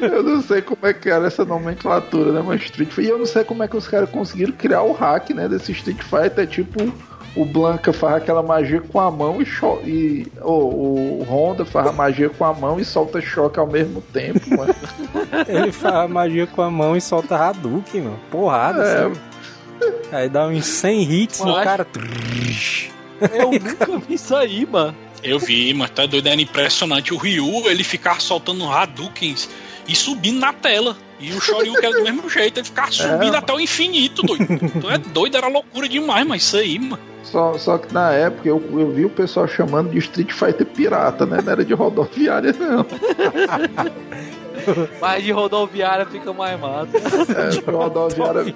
Eu não sei como é que era essa nomenclatura, né, mas Street Fighter. E eu não sei como é que os caras conseguiram criar o hack, né, desse Street Fighter. Tipo, o Blanca faz aquela magia com a mão e, cho e o, o Honda faz a magia com a mão e solta choque ao mesmo tempo, mano. Ele faz magia com a mão e solta Hadouken, mano. Porrada, É. sabe? Aí dá uns 100 hits no Mas- cara. Eu nunca vi isso aí, mano. Eu vi, mas tá doido, era impressionante. O Ryu, ele ficava soltando Hadoukens e subindo na tela. E o Shoryuken era do mesmo jeito, ele ficava subindo É. até o infinito, doido. Tu é doido, era loucura demais, mas isso aí, mano. Só, só que na época eu, eu vi o pessoal chamando de Street Fighter pirata, né? Não era de rodoviária, não. Mas de rodoviária fica mais massa. É, de rodoviária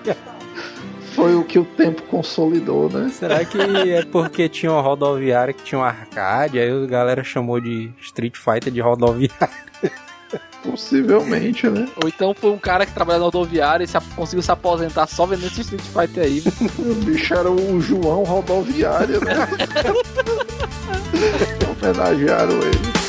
foi o que o tempo consolidou, né? Será que é porque tinha uma rodoviária que tinha um arcade, aí a galera chamou de Street Fighter de rodoviária? Possivelmente, né? Ou então foi um cara que trabalha na rodoviária e se, conseguiu se aposentar só vendendo esse Street Fighter aí. O bicho era o João Rodoviária, né? Homenagearam ele.